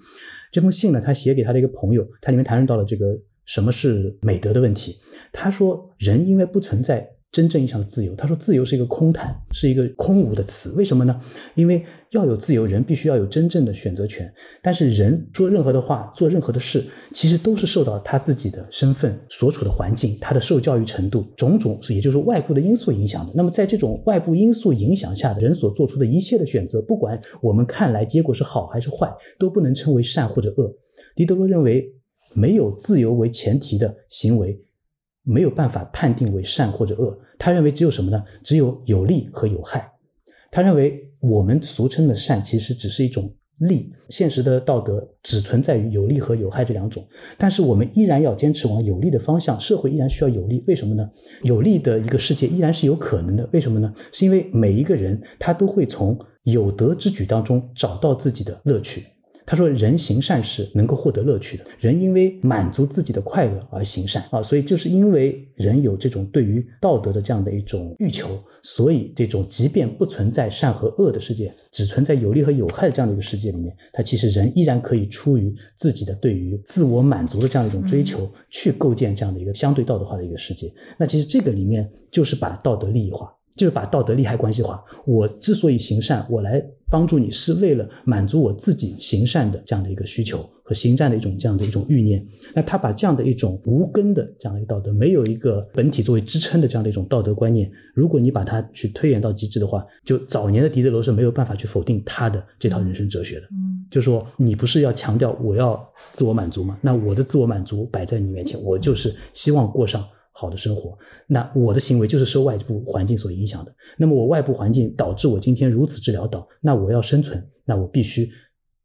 这封信呢，他写给他的一个朋友，他里面谈论到了这个什么是美德的问题。他说，人因为不存在真正意义上的自由，他说自由是一个空谈，是一个空无的词。为什么呢？因为要有自由，人必须要有真正的选择权。但是人说任何的话，做任何的事，其实都是受到他自己的身份、所处的环境、他的受教育程度种种，也就是外部的因素影响的。那么在这种外部因素影响下的人所做出的一切的选择，不管我们看来结果是好还是坏，都不能称为善或者恶。狄德罗认为，没有自由为前提的行为。没有办法判定为善或者恶，他认为只有什么呢？只有有利和有害。他认为我们俗称的善其实只是一种利，现实的道德只存在于有利和有害这两种。但是我们依然要坚持往有利的方向，社会依然需要有利。为什么呢？有利的一个世界依然是有可能的。为什么呢？是因为每一个人他都会从有德之举当中找到自己的乐趣。他说：“人行善是能够获得乐趣的，人因为满足自己的快乐而行善啊，所以就是因为人有这种对于道德的这样的一种欲求，所以这种即便不存在善和恶的世界，只存在有利和有害的这样的一个世界里面，他其实人依然可以出于自己的对于自我满足的这样的一种追求，去构建这样的一个相对道德化的一个世界。那其实这个里面就是把道德利益化。”就是把道德利害关系化。我之所以行善，我来帮助你，是为了满足我自己行善的这样的一个需求和行善的一种这样的一种欲念。那他把这样的一种无根的这样的一个道德，没有一个本体作为支撑的这样的一种道德观念，如果你把它去推演到极致的话，就早年的狄德罗是没有办法去否定他的这套人生哲学的。嗯，就说你不是要强调我要自我满足吗？那我的自我满足摆在你面前，我就是希望过上。好的生活，那我的行为就是受外部环境所影响的。那么我外部环境导致我今天如此之潦倒，那我要生存，那我必须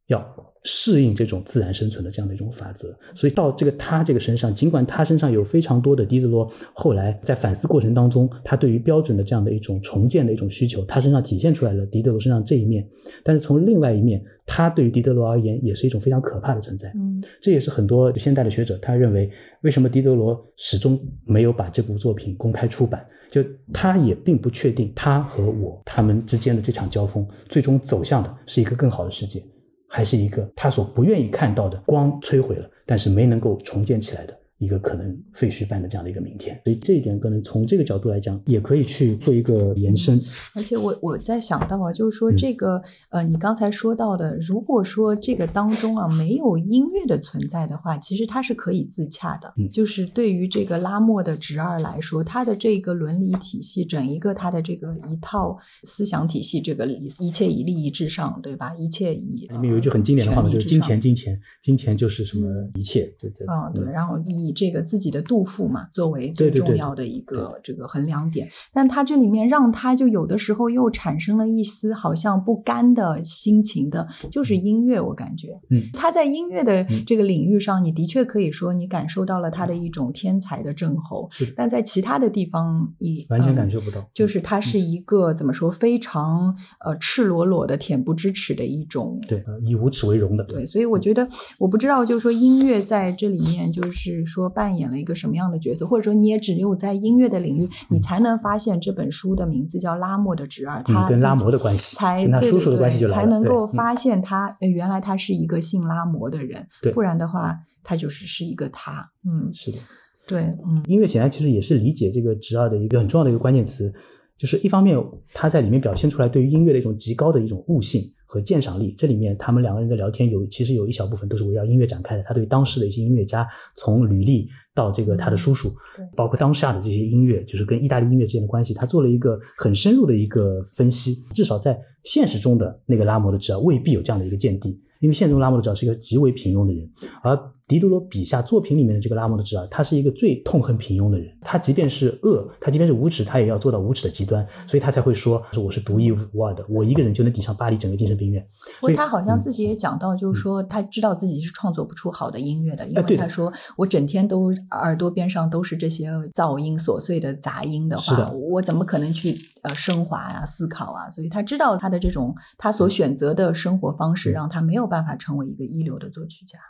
要适应这种自然生存的这样的一种法则。所以到这个他这个身上，尽管他身上有非常多的狄德罗后来在反思过程当中，他对于标准的这样的一种重建的一种需求，他身上体现出来了狄德罗身上这一面。但是从另外一面，他对于狄德罗而言也是一种非常可怕的存在。嗯这也是很多现代的学者他认为，为什么狄德罗始终没有把这部作品公开出版？就他也并不确定他和我他们之间的这场交锋，最终走向的是一个更好的世界，还是一个他所不愿意看到的光摧毁了，但是没能够重建起来的。一个可能废墟般的这样的一个明天。所以这一点可能从这个角度来讲，也可以去做一个延伸。而且我我在想到啊，就是说嗯这个、呃，你刚才说到的，如果说这个当中啊没有音乐的存在的话，其实它是可以自洽的。嗯就是对于这个拉莫的侄儿来说，他的这个伦理体系，整一个他的这个一套思想体系，这个一切以利益至上，对吧？一切以里面有一句很经典的话嘛，就是金钱，金钱，金钱就是什么一切，对对。啊、对，嗯然后以这个自己的度腹嘛作为最重要的一个这个衡量点，但他这里面让他就有的时候又产生了一丝好像不甘的心情的，就是音乐，我感觉，嗯。他在音乐的嗯。这个领域上，你的确可以说你感受到了他的一种天才的症候，但在其他的地方你完全嗯感受不到就是他是一个怎么说非常呃赤裸裸的恬不知耻的一种对，呃以无耻为荣的。对，所以我觉得，我不知道，就是说音乐在这里面，就是说扮演了一个什么样的角色，或者说你也只有在音乐的领域，你才能发现这本书的名字叫《拉莫的侄儿》，他嗯跟拉摩的关系才跟他叔叔的关系对就来了才能够嗯发现他呃原来他是一个姓拉摩的人对，不然的话，他就是是一个他，嗯，是的。对，嗯音乐显然其实也是理解这个侄儿的一个很重要的一个关键词，就是一方面他在里面表现出来对于音乐的一种极高的一种悟性和鉴赏力。这里面他们两个人的聊天有其实有一小部分都是围绕音乐展开的。他对当时的一些音乐家，从吕历到这个他的叔叔，对包括当下的这些音乐，就是跟意大利音乐之间的关系，他做了一个很深入的一个分析。至少在现实中的那个拉摩的侄儿未必有这样的一个见地。因为现实中拉莫的侄儿是一个极为平庸的人，而狄德罗笔下作品里面的这个拉莫的侄儿，他是一个最痛恨平庸的人。他即便是恶，他即便是无耻，他也要做到无耻的极端，所以他才会说：“说我是独一无二的，我一个人就能抵上巴黎整个精神病院。”所以不过他好像嗯自己也讲到，就是说他知道自己是创作不出好的音乐的，因为他说我整天都耳朵边上都是这些噪音琐碎的杂音的话，的我怎么可能去呃升华啊、思考啊？所以他知道他的这种他所选择的生活方嗯式，让他没有办法成为一个一流的作曲家。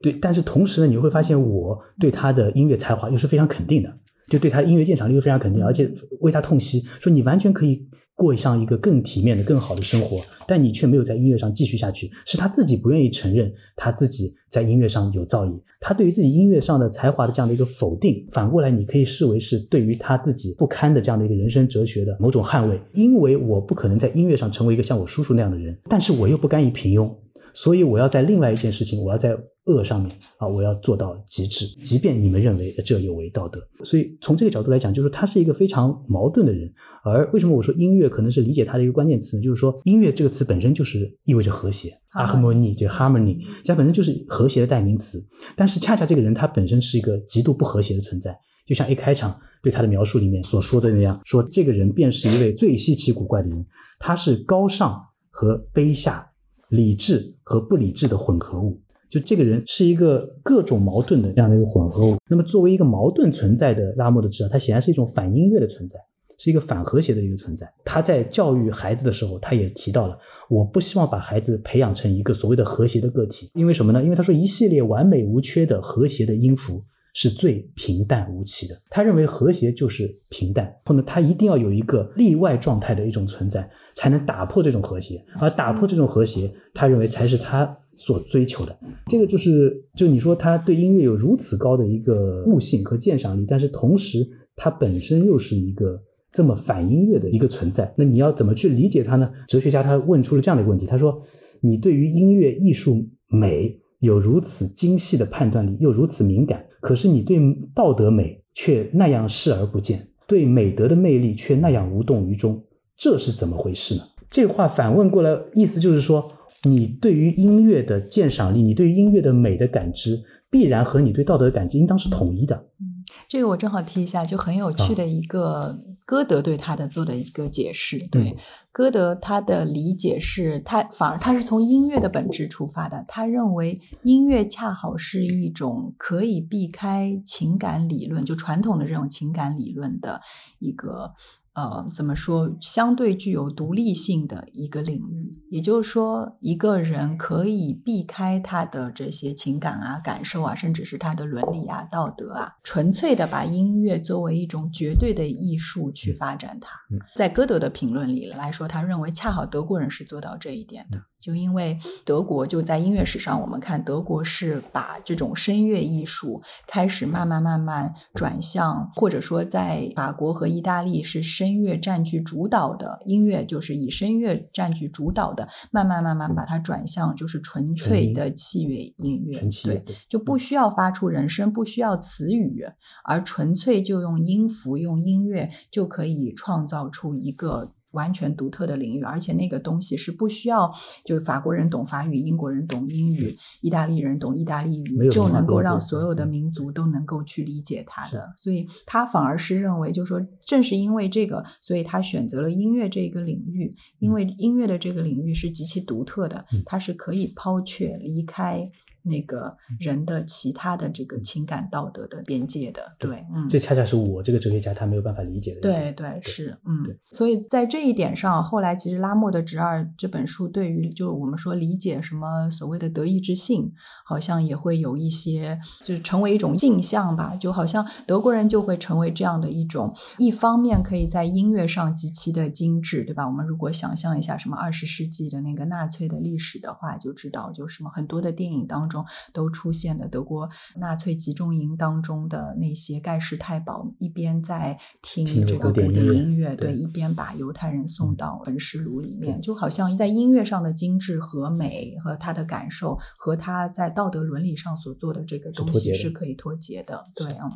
对，但是同时呢，你会发现我对他的音乐才华又是非常肯定的，就对他音乐鉴赏力又非常肯定，而且为他痛惜，说你完全可以过上一个更体面的、更好的生活，但你却没有在音乐上继续下去，是他自己不愿意承认他自己在音乐上有造诣，他对于自己音乐上的才华的这样的一个否定，反过来你可以视为是对于他自己不堪的这样的一个人生哲学的某种捍卫，因为我不可能在音乐上成为一个像我叔叔那样的人，但是我又不甘于平庸。所以我要在另外一件事情，我要在恶上面啊，我要做到极致，即便你们认为这有违道德。所以从这个角度来讲，就是他是一个非常矛盾的人。而为什么我说音乐可能是理解他的一个关键词呢？就是说音乐这个词本身就是意味着和谐啊，harmony 就 harmony，它本身就是和谐的代名词。但是恰恰这个人他本身是一个极度不和谐的存在，就像一开场对他的描述里面所说的那样，说这个人便是一位最稀奇古怪的人，他是高尚和卑下。理智和不理智的混合物，就这个人是一个各种矛盾的这样的一个混合物。那么，作为一个矛盾存在的拉莫的侄儿，他显然是一种反音乐的存在，是一个反和谐的一个存在。他在教育孩子的时候，他也提到了，我不希望把孩子培养成一个所谓的和谐的个体，因为什么呢？因为他说一系列完美无缺的和谐的音符。是最平淡无奇的。他认为和谐就是平淡，或者他一定要有一个例外状态的一种存在，才能打破这种和谐。而打破这种和谐，他认为才是他所追求的。这个就是，就你说他对音乐有如此高的一个悟性和鉴赏力，但是同时他本身又是一个这么反音乐的一个存在。那你要怎么去理解他呢？哲学家他问出了这样的一个问题，他说：“你对于音乐艺术美。”有如此精细的判断力，又如此敏感，可是你对道德美却那样视而不见，对美德的魅力却那样无动于衷，这是怎么回事呢？这话反问过来，意思就是说，你对于音乐的鉴赏力，你对于音乐的美的感知，必然和你对道德的感知应当是统一的。嗯，这个我正好提一下，就很有趣的一个歌德对他的做的一个解释。对，歌德他的理解是他反而他是从音乐的本质出发的，他认为音乐恰好是一种可以避开情感理论，就传统的这种情感理论的一个。呃，怎么说？相对具有独立性的一个领域，也就是说，一个人可以避开他的这些情感啊、感受啊，甚至是他的伦理啊、道德啊，纯粹的把音乐作为一种绝对的艺术去发展它。在歌德的评论里来说，他认为恰好德国人是做到这一点的。就因为德国就在音乐史上，我们看德国是把这种声乐艺术开始慢慢慢慢转向，或者说在法国和意大利是声乐占据主导的音乐，就是以声乐占据主导的，慢慢慢慢把它转向就是纯粹的器乐音乐，对，就不需要发出人声，不需要词语，而纯粹就用音符、用音乐就可以创造出一个。完全独特的领域，而且那个东西是不需要，就是法国人懂法语，英国人懂英语，意大利人懂意大利语，就能够让所有的民族都能够去理解它的。所以他反而是认为，就是说，正是因为这个，所以他选择了音乐这个领域，因为音乐的这个领域是极其独特的，它是可以抛却离开。那个人的其他的这个情感道德的边界的，对，嗯，这恰恰是我这个哲学家他没有办法理解的。对对是，嗯，所以在这一点上，后来其实拉莫的《侄儿》这本书对于就我们说理解什么所谓的德意志性，好像也会有一些，就是成为一种镜像吧，就好像德国人就会成为这样的一种，一方面可以在音乐上极其的精致，对吧？我们如果想象一下什么二十世纪的那个纳粹的历史的话，就知道就什么很多的电影当中。都出现的德国纳粹集中营当中的那些盖世太保，一边在听这个古典音乐，对，一边把犹太人送到焚尸炉里面，就好像在音乐上的精致和美和他的感受，和他在道德伦理上所做的这个东西是可以脱节的，对啊。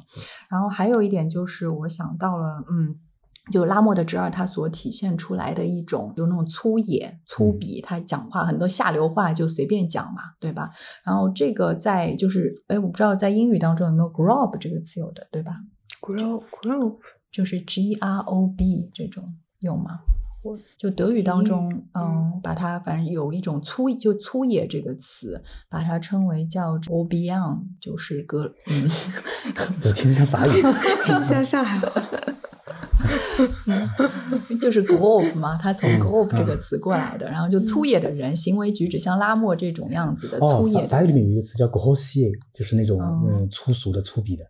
然后还有一点就是，我想到了，嗯。就拉莫的侄儿，他所体现出来的一种，就那种粗野、粗鄙，他讲话很多下流话就随便讲嘛，对吧？然后这个在就是，哎，我不知道在英语当中有没有 “grob” 这个词有的，对吧？grob，grob 就是 G R O B 这种有吗？就德语当中，嗯，把它反正有一种粗，就粗野这个词，把它称为叫 o b i a n 就是个，嗯，我听一下法语，听一下上海话。就是 “grob” 嘛，他从 “grob” 这个词过来的，然后就粗野的人，行为举止像拉莫这种样子的粗野。法语里面有一个词叫 “grossier”，就是那种嗯粗俗的、粗鄙的。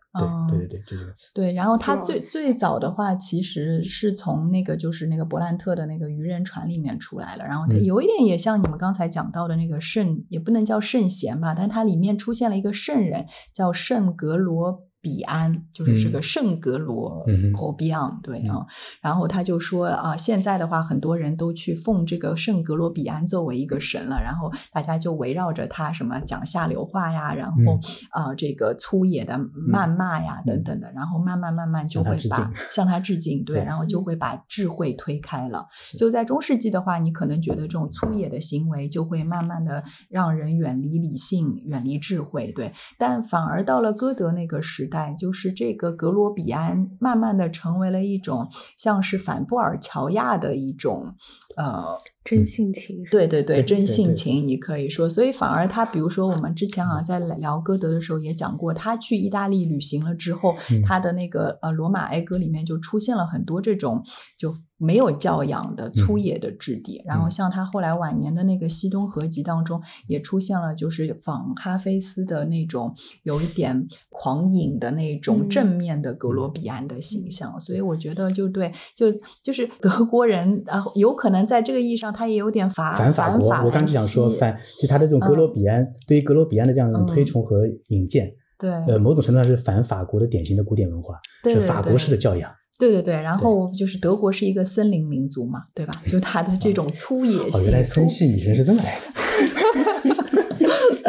对对对对，就这个词。对，然后他最最早的话，其实是从那个就是那个勃兰特的那个渔人船里面出来了，然后他有一点也像你们刚才讲到的那个圣，也不能叫圣贤吧，但它里面出现了一个圣人，叫圣格罗。比安就是这个圣格罗科比昂，对啊，然后他就说啊，现在的话，很多人都去奉这个圣格罗比安作为一个神了，然后大家就围绕着他什么讲下流话呀，然后啊这个粗野的谩骂呀等等的，然后慢慢慢慢就会把向他致敬，对，然后就会把智慧推开了。就在中世纪的话，你可能觉得这种粗野的行为就会慢慢的让人远离理性，远离智慧，对，但反而到了歌德那个时。代就是这个格罗比安，慢慢的成为了一种像是反布尔乔亚的一种呃真性情，对对对，真性情，你可以说，所以反而他，比如说我们之前啊在聊歌德的时候也讲过，他去意大利旅行了之后，他的那个呃罗马哀歌里面就出现了很多这种就。没有教养的粗野的质地，然后像他后来晚年的那个《西东合集》当中，也出现了就是仿哈菲斯的那种有一点狂饮的那种正面的格罗比安的形象，所以我觉得就对，就就是德国人啊，有可能在这个意义上他也有点反反法国。我刚想说反，其实他的这种格罗比安对于格罗比安的这样一种推崇和引荐，对，呃，某种程度上是反法国的典型的古典文化，是法国式的教养。对对对，然后就是德国是一个森林民族嘛，对吧？就他的这种粗野性。原来森系女生是这么来的。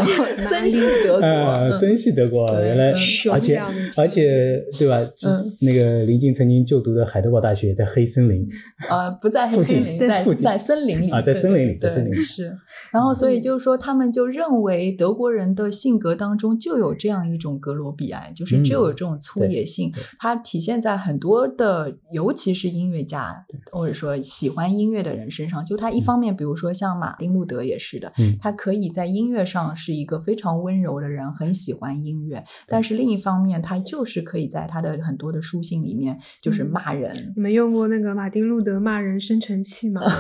然 后森系德国，呃，森系德国，原来而且而且对吧？那个林静曾经就读的海德堡大学在黑森林，呃，不在黑森林，在在森林里啊，在森林里，在森林里是。然后所以就是说，他们就认为德国人的性格当中就有这样一种格罗比埃，就是就有这种粗野性，它体现在很多的，尤其是音乐家或者说喜欢音乐的人身上。就他一方面，比如说像马丁路德也是的，他可以在音乐上是一个非常温柔的人，很喜欢音乐，但是另一方面，他就是可以在他的很多的书信里面就是骂人。你们用过那个马丁路德骂人生成器吗？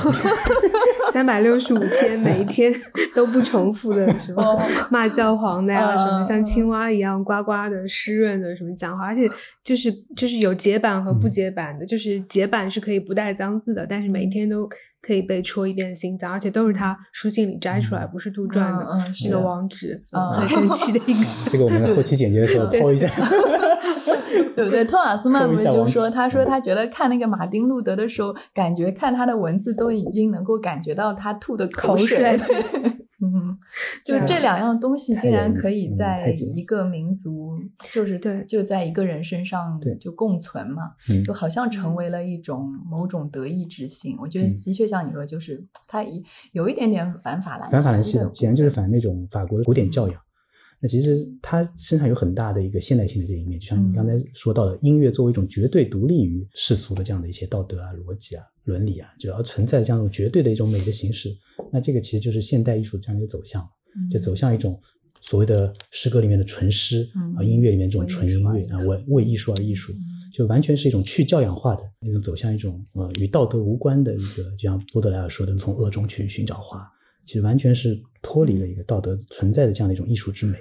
三百六十五天，每一天都不重复的什么骂教皇的呀，什么像青蛙一样呱呱的湿润的什么讲话，而且就是就是有解版和不解版的，就是解版是可以不带脏字的，但是每一天都可以被戳一遍心脏，而且都是他书信里摘出来，不是杜撰的，是个网址，很神奇的一个。这个我们后期剪辑的时候抛一下。对不对？托马斯曼不是就说，他说他觉得看那个马丁路德的时候，感觉看他的文字都已经能够感觉到他吐的口水。嗯，就这两样东西竟然可以在一个民族，就是对，就在一个人身上就共存嘛，就好像成为了一种某种德意志性。我觉得的确像你说，就是它有一点点反法兰反法兰西的，显然就是反那种法国的古典教养。那其实他身上有很大的一个现代性的这一面，就像你刚才说到的，音乐作为一种绝对独立于世俗的这样的一些道德啊、逻辑啊、伦理啊，就要存在这样一种绝对的一种美的形式。那这个其实就是现代艺术这样的一个走向，就走向一种所谓的诗歌里面的纯诗啊，音乐里面这种纯音乐啊，为为艺术而艺术，就完全是一种去教养化的那种走向一种呃与道德无关的一个，就像波德莱尔说的，从恶中去寻找花，其实完全是脱离了一个道德存在的这样的一种艺术之美。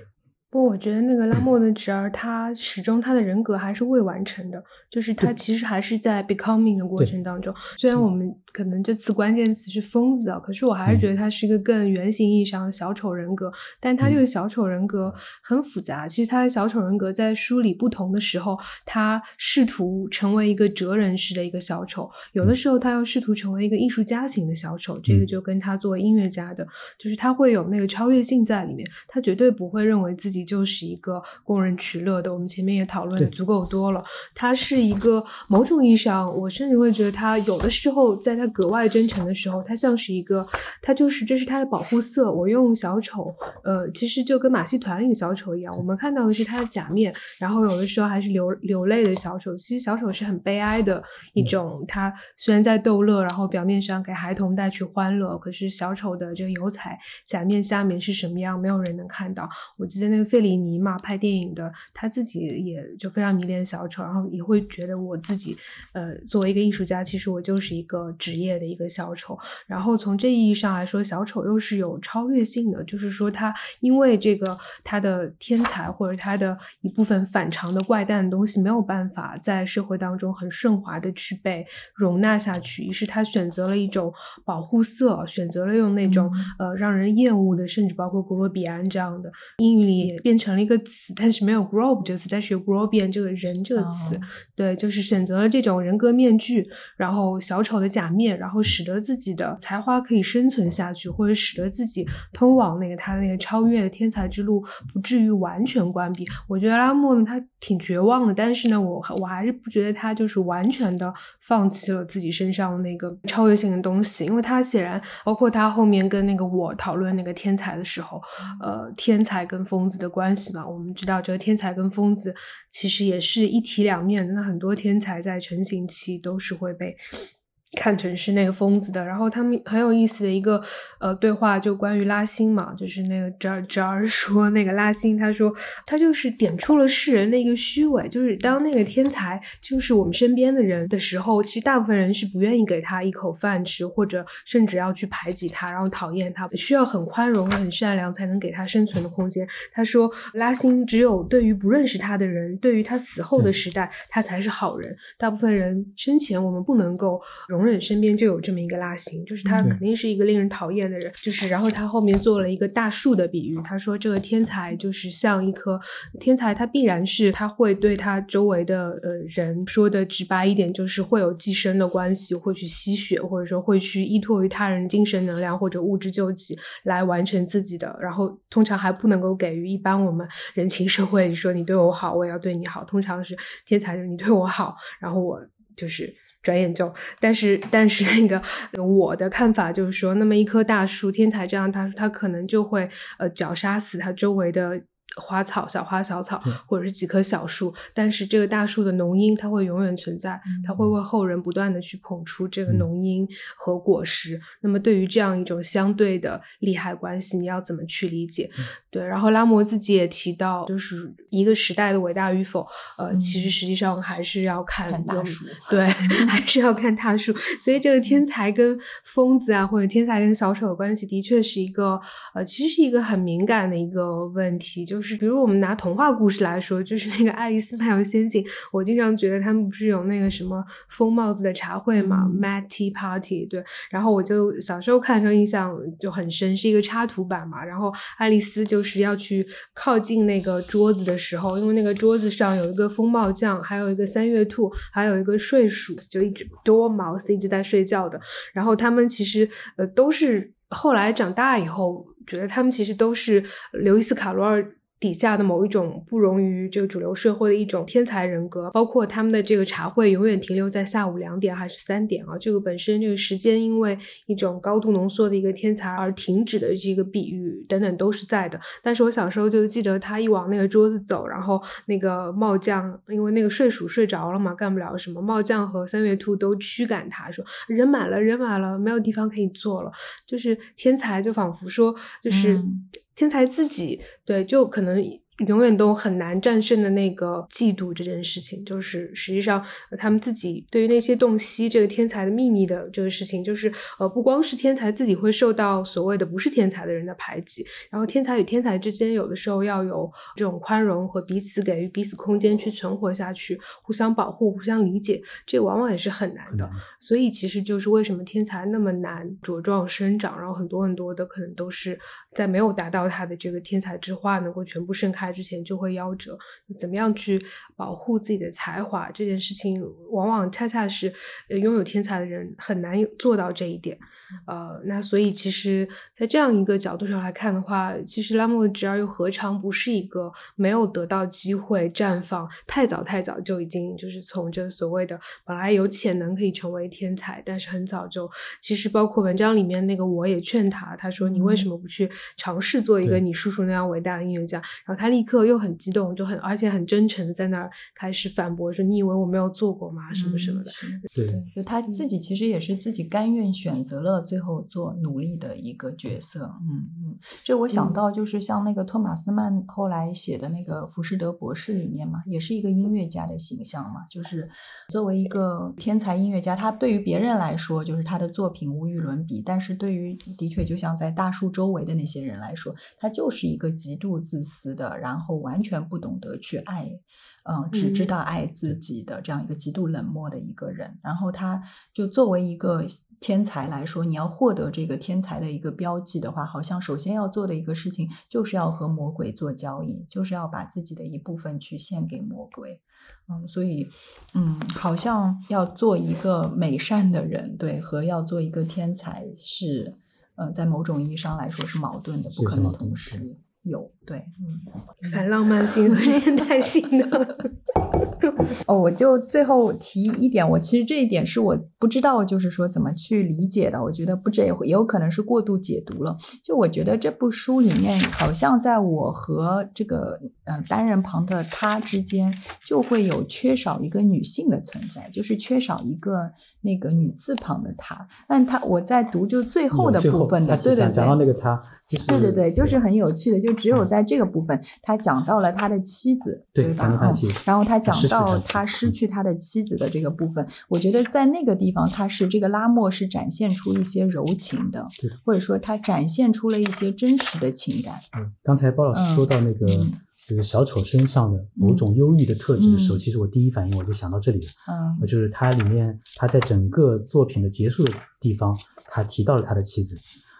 我觉得那个拉莫的侄儿，他始终他的人格还是未完成的，就是他其实还是在 becoming 的过程当中。虽然我们可能这次关键词是疯子啊，可是我还是觉得他是一个更原型意义上的小丑人格。但他这个小丑人格很复杂，其实他的小丑人格在梳理不同的时候，他试图成为一个哲人式的一个小丑，有的时候他又试图成为一个艺术家型的小丑。这个就跟他作为音乐家的，就是他会有那个超越性在里面，他绝对不会认为自己。就是一个供人取乐的，我们前面也讨论的足够多了。它是一个某种意义上，我甚至会觉得它有的时候在它格外真诚的时候，它像是一个，它就是这是它的保护色。我用小丑，呃，其实就跟马戏团里的小丑一样，我们看到的是他的假面，然后有的时候还是流流泪的小丑。其实小丑是很悲哀的一种，他虽然在逗乐，然后表面上给孩童带去欢乐，可是小丑的这个油彩假面下面是什么样，没有人能看到。我记得那个。费里尼嘛，拍电影的，他自己也就非常迷恋小丑，然后也会觉得我自己，呃，作为一个艺术家，其实我就是一个职业的一个小丑。然后从这意义上来说，小丑又是有超越性的，就是说他因为这个他的天才或者他的一部分反常的怪诞的东西没有办法在社会当中很顺滑的去被容纳下去，于是他选择了一种保护色，选择了用那种呃让人厌恶的，甚至包括古罗比安这样的英语里。变成了一个词，但是没有 grob 这个词，但是有 grobian 这个人这个词，对，就是选择了这种人格面具，然后小丑的假面，然后使得自己的才华可以生存下去，或者使得自己通往那个他的那个超越的天才之路不至于完全关闭。我觉得拉莫呢，他挺绝望的，但是呢，我我还是不觉得他就是完全的放弃了自己身上的那个超越性的东西，因为他显然包括他后面跟那个我讨论那个天才的时候，呃，天才跟疯子的。关关系吧，我们知道这个天才跟疯子其实也是一体两面。那很多天才在成型期都是会被。看成是那个疯子的，然后他们很有意思的一个呃对话，就关于拉辛嘛，就是那个哲哲儿说那个拉辛，他说他就是点出了世人的一个虚伪，就是当那个天才就是我们身边的人的时候，其实大部分人是不愿意给他一口饭吃，或者甚至要去排挤他，然后讨厌他，需要很宽容、很善良才能给他生存的空间。他说拉辛只有对于不认识他的人，对于他死后的时代，他才是好人。大部分人生前我们不能够容。容忍身边就有这么一个拉星，就是他肯定是一个令人讨厌的人。就是然后他后面做了一个大树的比喻，他说这个天才就是像一棵天才，他必然是他会对他周围的呃人说的直白一点，就是会有寄生的关系，会去吸血，或者说会去依托于他人精神能量或者物质救济来完成自己的，然后通常还不能够给予一般我们人情社会说你对我好，我也要对你好，通常是天才就是你对我好，然后我就是。转眼就，但是但是那个我的看法就是说，那么一棵大树，天才这样大树，它可能就会呃绞杀死它周围的花草、小花小草，或者是几棵小树，但是这个大树的浓荫它会永远存在，它会为后人不断的去捧出这个嗯浓荫和果实。那么对于这样一种相对的利害关系，你要怎么去理解？对，然后拉摩自己也提到，就是一个时代的伟大与否，呃，其实实际上还是要看看大树对，还是要看大树。所以这个天才跟疯子啊，或者天才跟小丑的关系，的确是一个呃，其实是一个很敏感的一个问题。就是比如我们拿童话故事来说，就是那个《爱丽丝漫游仙境》，我经常觉得他们不是有那个什么疯帽子的茶会嘛、嗯，Mad Tea Party，对。然后我就小时候看的时候印象就很深，是一个插图版嘛。然后爱丽丝就是要去靠近那个桌子的时候，因为那个桌子上有一个风帽匠，还有一个三月兔，还有一个睡鼠，就一直 dormouse 一直在睡觉的。然后他们其实呃都是后来长大以后，觉得他们其实都是刘易斯卡罗尔。底下的某一种不容于这个主流社会的一种天才人格，包括他们的这个茶会永远停留在下午两点还是三点啊？这个本身这个时间因为一种高度浓缩的一个天才而停止的这个比喻等等都是在的。但是我小时候就记得他一往那个桌子走，然后那个帽匠因为那个睡鼠睡着了嘛，干不了什么，帽匠和三月兔都驱赶他说人满了，人满了，没有地方可以坐了。就是天才就仿佛说就是。天才自己。对，就可能永远都很难战胜的那个嫉妒这件事情，就是实际上呃他们自己对于那些洞悉这个天才的秘密的这个事情，就是呃不光是天才自己会受到所谓的不是天才的人的排挤，然后天才与天才之间有的时候要有这种宽容和彼此给予彼此空间去存活下去，互相保护、互相理解，这往往也是很难的。所以其实就是为什么天才那么难茁壮生长，然后很多很多的可能都是在没有达到他的这个天才之花能够全部盛开之前就会夭折。怎么样去保护自己的才华这件事情，往往恰恰是呃拥有天才的人很难有做到这一点。呃，那所以其实，在这样一个角度上来看的话，其实拉莫的侄儿又何尝不是一个没有得到机会绽放，太早太早就已经就是从这所谓的本来有潜能可以成为天才，但是很早就其实包括文章里面那个我也劝他，他说你为什么不去尝试做一个你叔叔那样伟大的音乐家？然后他立刻又很激动，就很而且很真诚的在那儿开始反驳说你以为我没有做过吗？什么什么的。嗯对对，就他自己其实也是自己甘愿选择了最后做努力的一个角色。嗯嗯，这我想嗯到就是像那个托马斯曼后来写的那个《浮士德博士》里面嘛，也是一个音乐家的形象嘛，就是作为一个天才音乐家，他对于别人来说就是他的作品无与伦比，但是对于的确就像在大树周围的那些人来说，他就是一个极度自私的，然后完全不懂得去爱。嗯，只知嗯道爱自己的这样一个极度冷漠的一个人，然后他就作为一个天才来说，你要获得这个天才的一个标记的话，好像首先要做的一个事情就是要和魔鬼做交易，就是要把自己的一部分去献给魔鬼。嗯，所以，嗯，好像要做一个美善的人，对，和要做一个天才是，呃，在某种意义上来说是矛盾的，不可能同时有。对，嗯。反浪漫性和现代性的，哦，我就最后提一点，我其实这一点是我不知道，就是说怎么去理解的。我觉得不这也会也有可能是过度解读了。就我觉得这部书里面，好像在我和这个呃单人旁的他之间，就会有缺少一个女性的存在，就是缺少一个那个女字旁的她。但她我在读就最后的部分的，对对对讲讲到对。那个他，就是对对对，就是很有趣的，就只有在这个部分，他讲到了他的妻子，对对吧？然后他讲到他失去他的妻子的这个部分，我觉得在那个地方，他是这个拉莫是展现出一些柔情的或者说他展现出了一些真实的情感。嗯刚才包老师说到那个嗯这个小丑身上的某种忧郁的特质的时候，嗯其实我第一反应我就想到这里了。嗯呃就是他里面他在整个作品的结束的地方，他提到了他的妻子，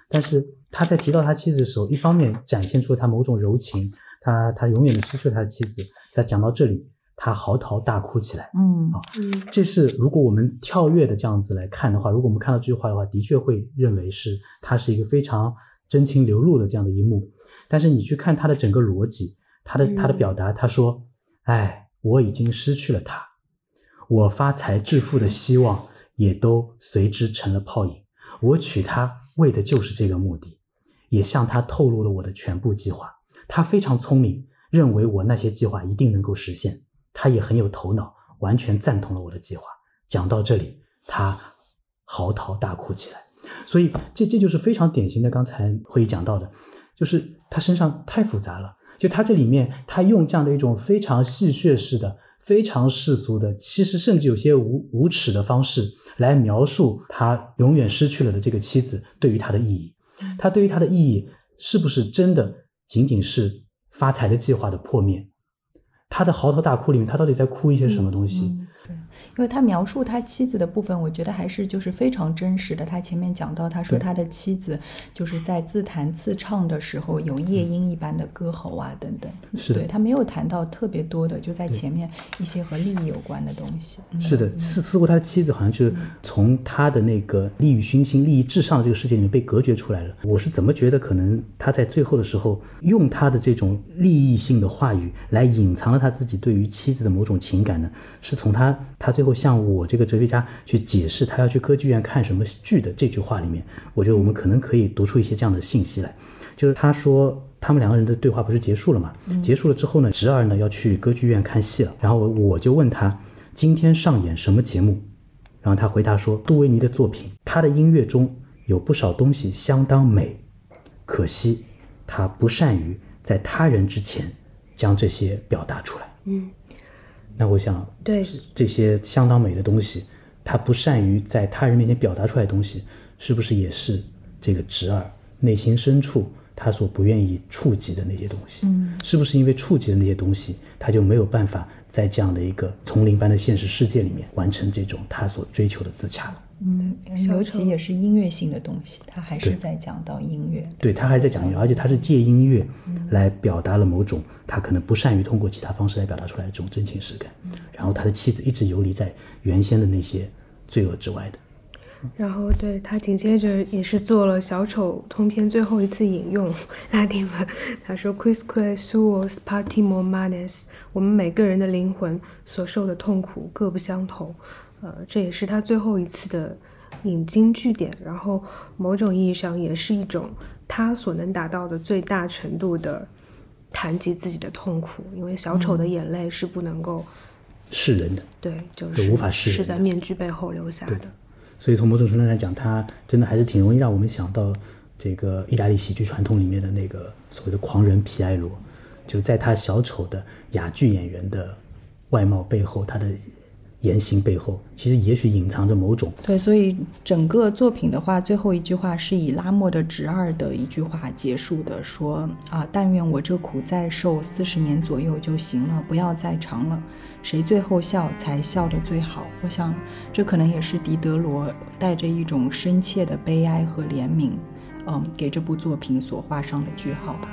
但是他在提到他妻子的时候，一方面展现出了他某种柔情，他他永远的失去了他的妻子，在讲到这里，他嚎啕大哭起来。嗯嗯这是如果我们跳跃的这样子来看的话，如果我们看到这句话的话，的确会认为是他是一个非常真情流露的这样的一幕。但是你去看他的整个逻辑，他的他的表达，他说：“哎，我已经失去了他，我发财致富的希望也都随之成了泡影。我娶她为的就是这个目的，也向她透露了我的全部计划。她非常聪明，认为我那些计划一定能够实现。她也很有头脑，完全赞同了我的计划。讲到这里，她嚎啕大哭起来。所以这这就是非常典型的，刚才会议讲到的，就是他身上太复杂了。就他这里面，他用这样的一种非常戏谑式的、非常世俗的，其实甚至有些无无耻的方式来描述他永远失去了的这个妻子对于他的意义。他对于他的意义是不是真的仅仅是发财的计划的破灭？他的嚎啕大哭里面，他到底在哭一些什么东西？因为他描述他妻子的部分，我觉得还是就是非常真实的。他前面讲到，他说他的妻子就是在自弹自唱的时候有夜莺一般的歌喉啊等等。是的对他没有谈到特别多的，就在前面一些和利益有关的东西。嗯是的，似似乎他的妻子好像就是从他的那个利欲熏心、利益至上的这个世界里面被隔绝出来了。我是怎么觉得可能他在最后的时候用他的这种利益性的话语来隐藏了他自己对于妻子的某种情感呢？是从他他最后向我这个哲学家去解释他要去歌剧院看什么剧的这句话里面，我觉得我们可能可以读出一些这样的信息来。就是他说他们两个人的对话不是结束了嘛？结束了之后呢，侄儿呢要去歌剧院看戏了，然后我就问他今天上演什么节目，然后他回答说杜维尼的作品，他的音乐中有不少东西相当美，可惜他不善于在他人之前将这些表达出来。嗯，那我想对，这些相当美的东西，他不善于在他人面前表达出来的东西，是不是也是这个侄儿内心深处他所不愿意触及的那些东西？嗯，是不是因为触及的那些东西，他就没有办法在这样的一个丛林般的现实世界里面完成这种他所追求的自洽了？嗯，尤其也是音乐性的东西，他还是在讲到音乐。对他还在讲音乐，而且他是借音乐来表达了某种他可能不善于通过其他方式来表达出来的这种真情实感。然后他的妻子一直游离在原先的那些罪恶之外的。然后对他紧接着也是做了小丑通篇最后一次引用拉丁文，他说 “Quisque suos partimo manes”，我们每个人的灵魂所受的痛苦各不相同。呃，这也是他最后一次的引经据典，然后某种意义上也是一种他所能达到的最大程度的谈及自己的痛苦，因为小丑的眼泪是不能够、示人的，对，就就是无法示人是在面具背后留下的。所以从某种程度上来讲，他真的还是挺容易让我们想到这个意大利喜剧传统里面的那个所谓的狂人皮埃罗，就在他小丑的哑剧演员的外貌背后，他的言行背后，其实也许隐藏着某种对，所以整个作品的话，最后一句话是以拉莫的侄儿的一句话结束的，说啊，但愿我这苦再受四十年左右就行了，不要再长了。谁最后笑才笑得最好？我想，这可能也是狄德罗带着一种深切的悲哀和怜悯，嗯，给这部作品所画上的句号吧。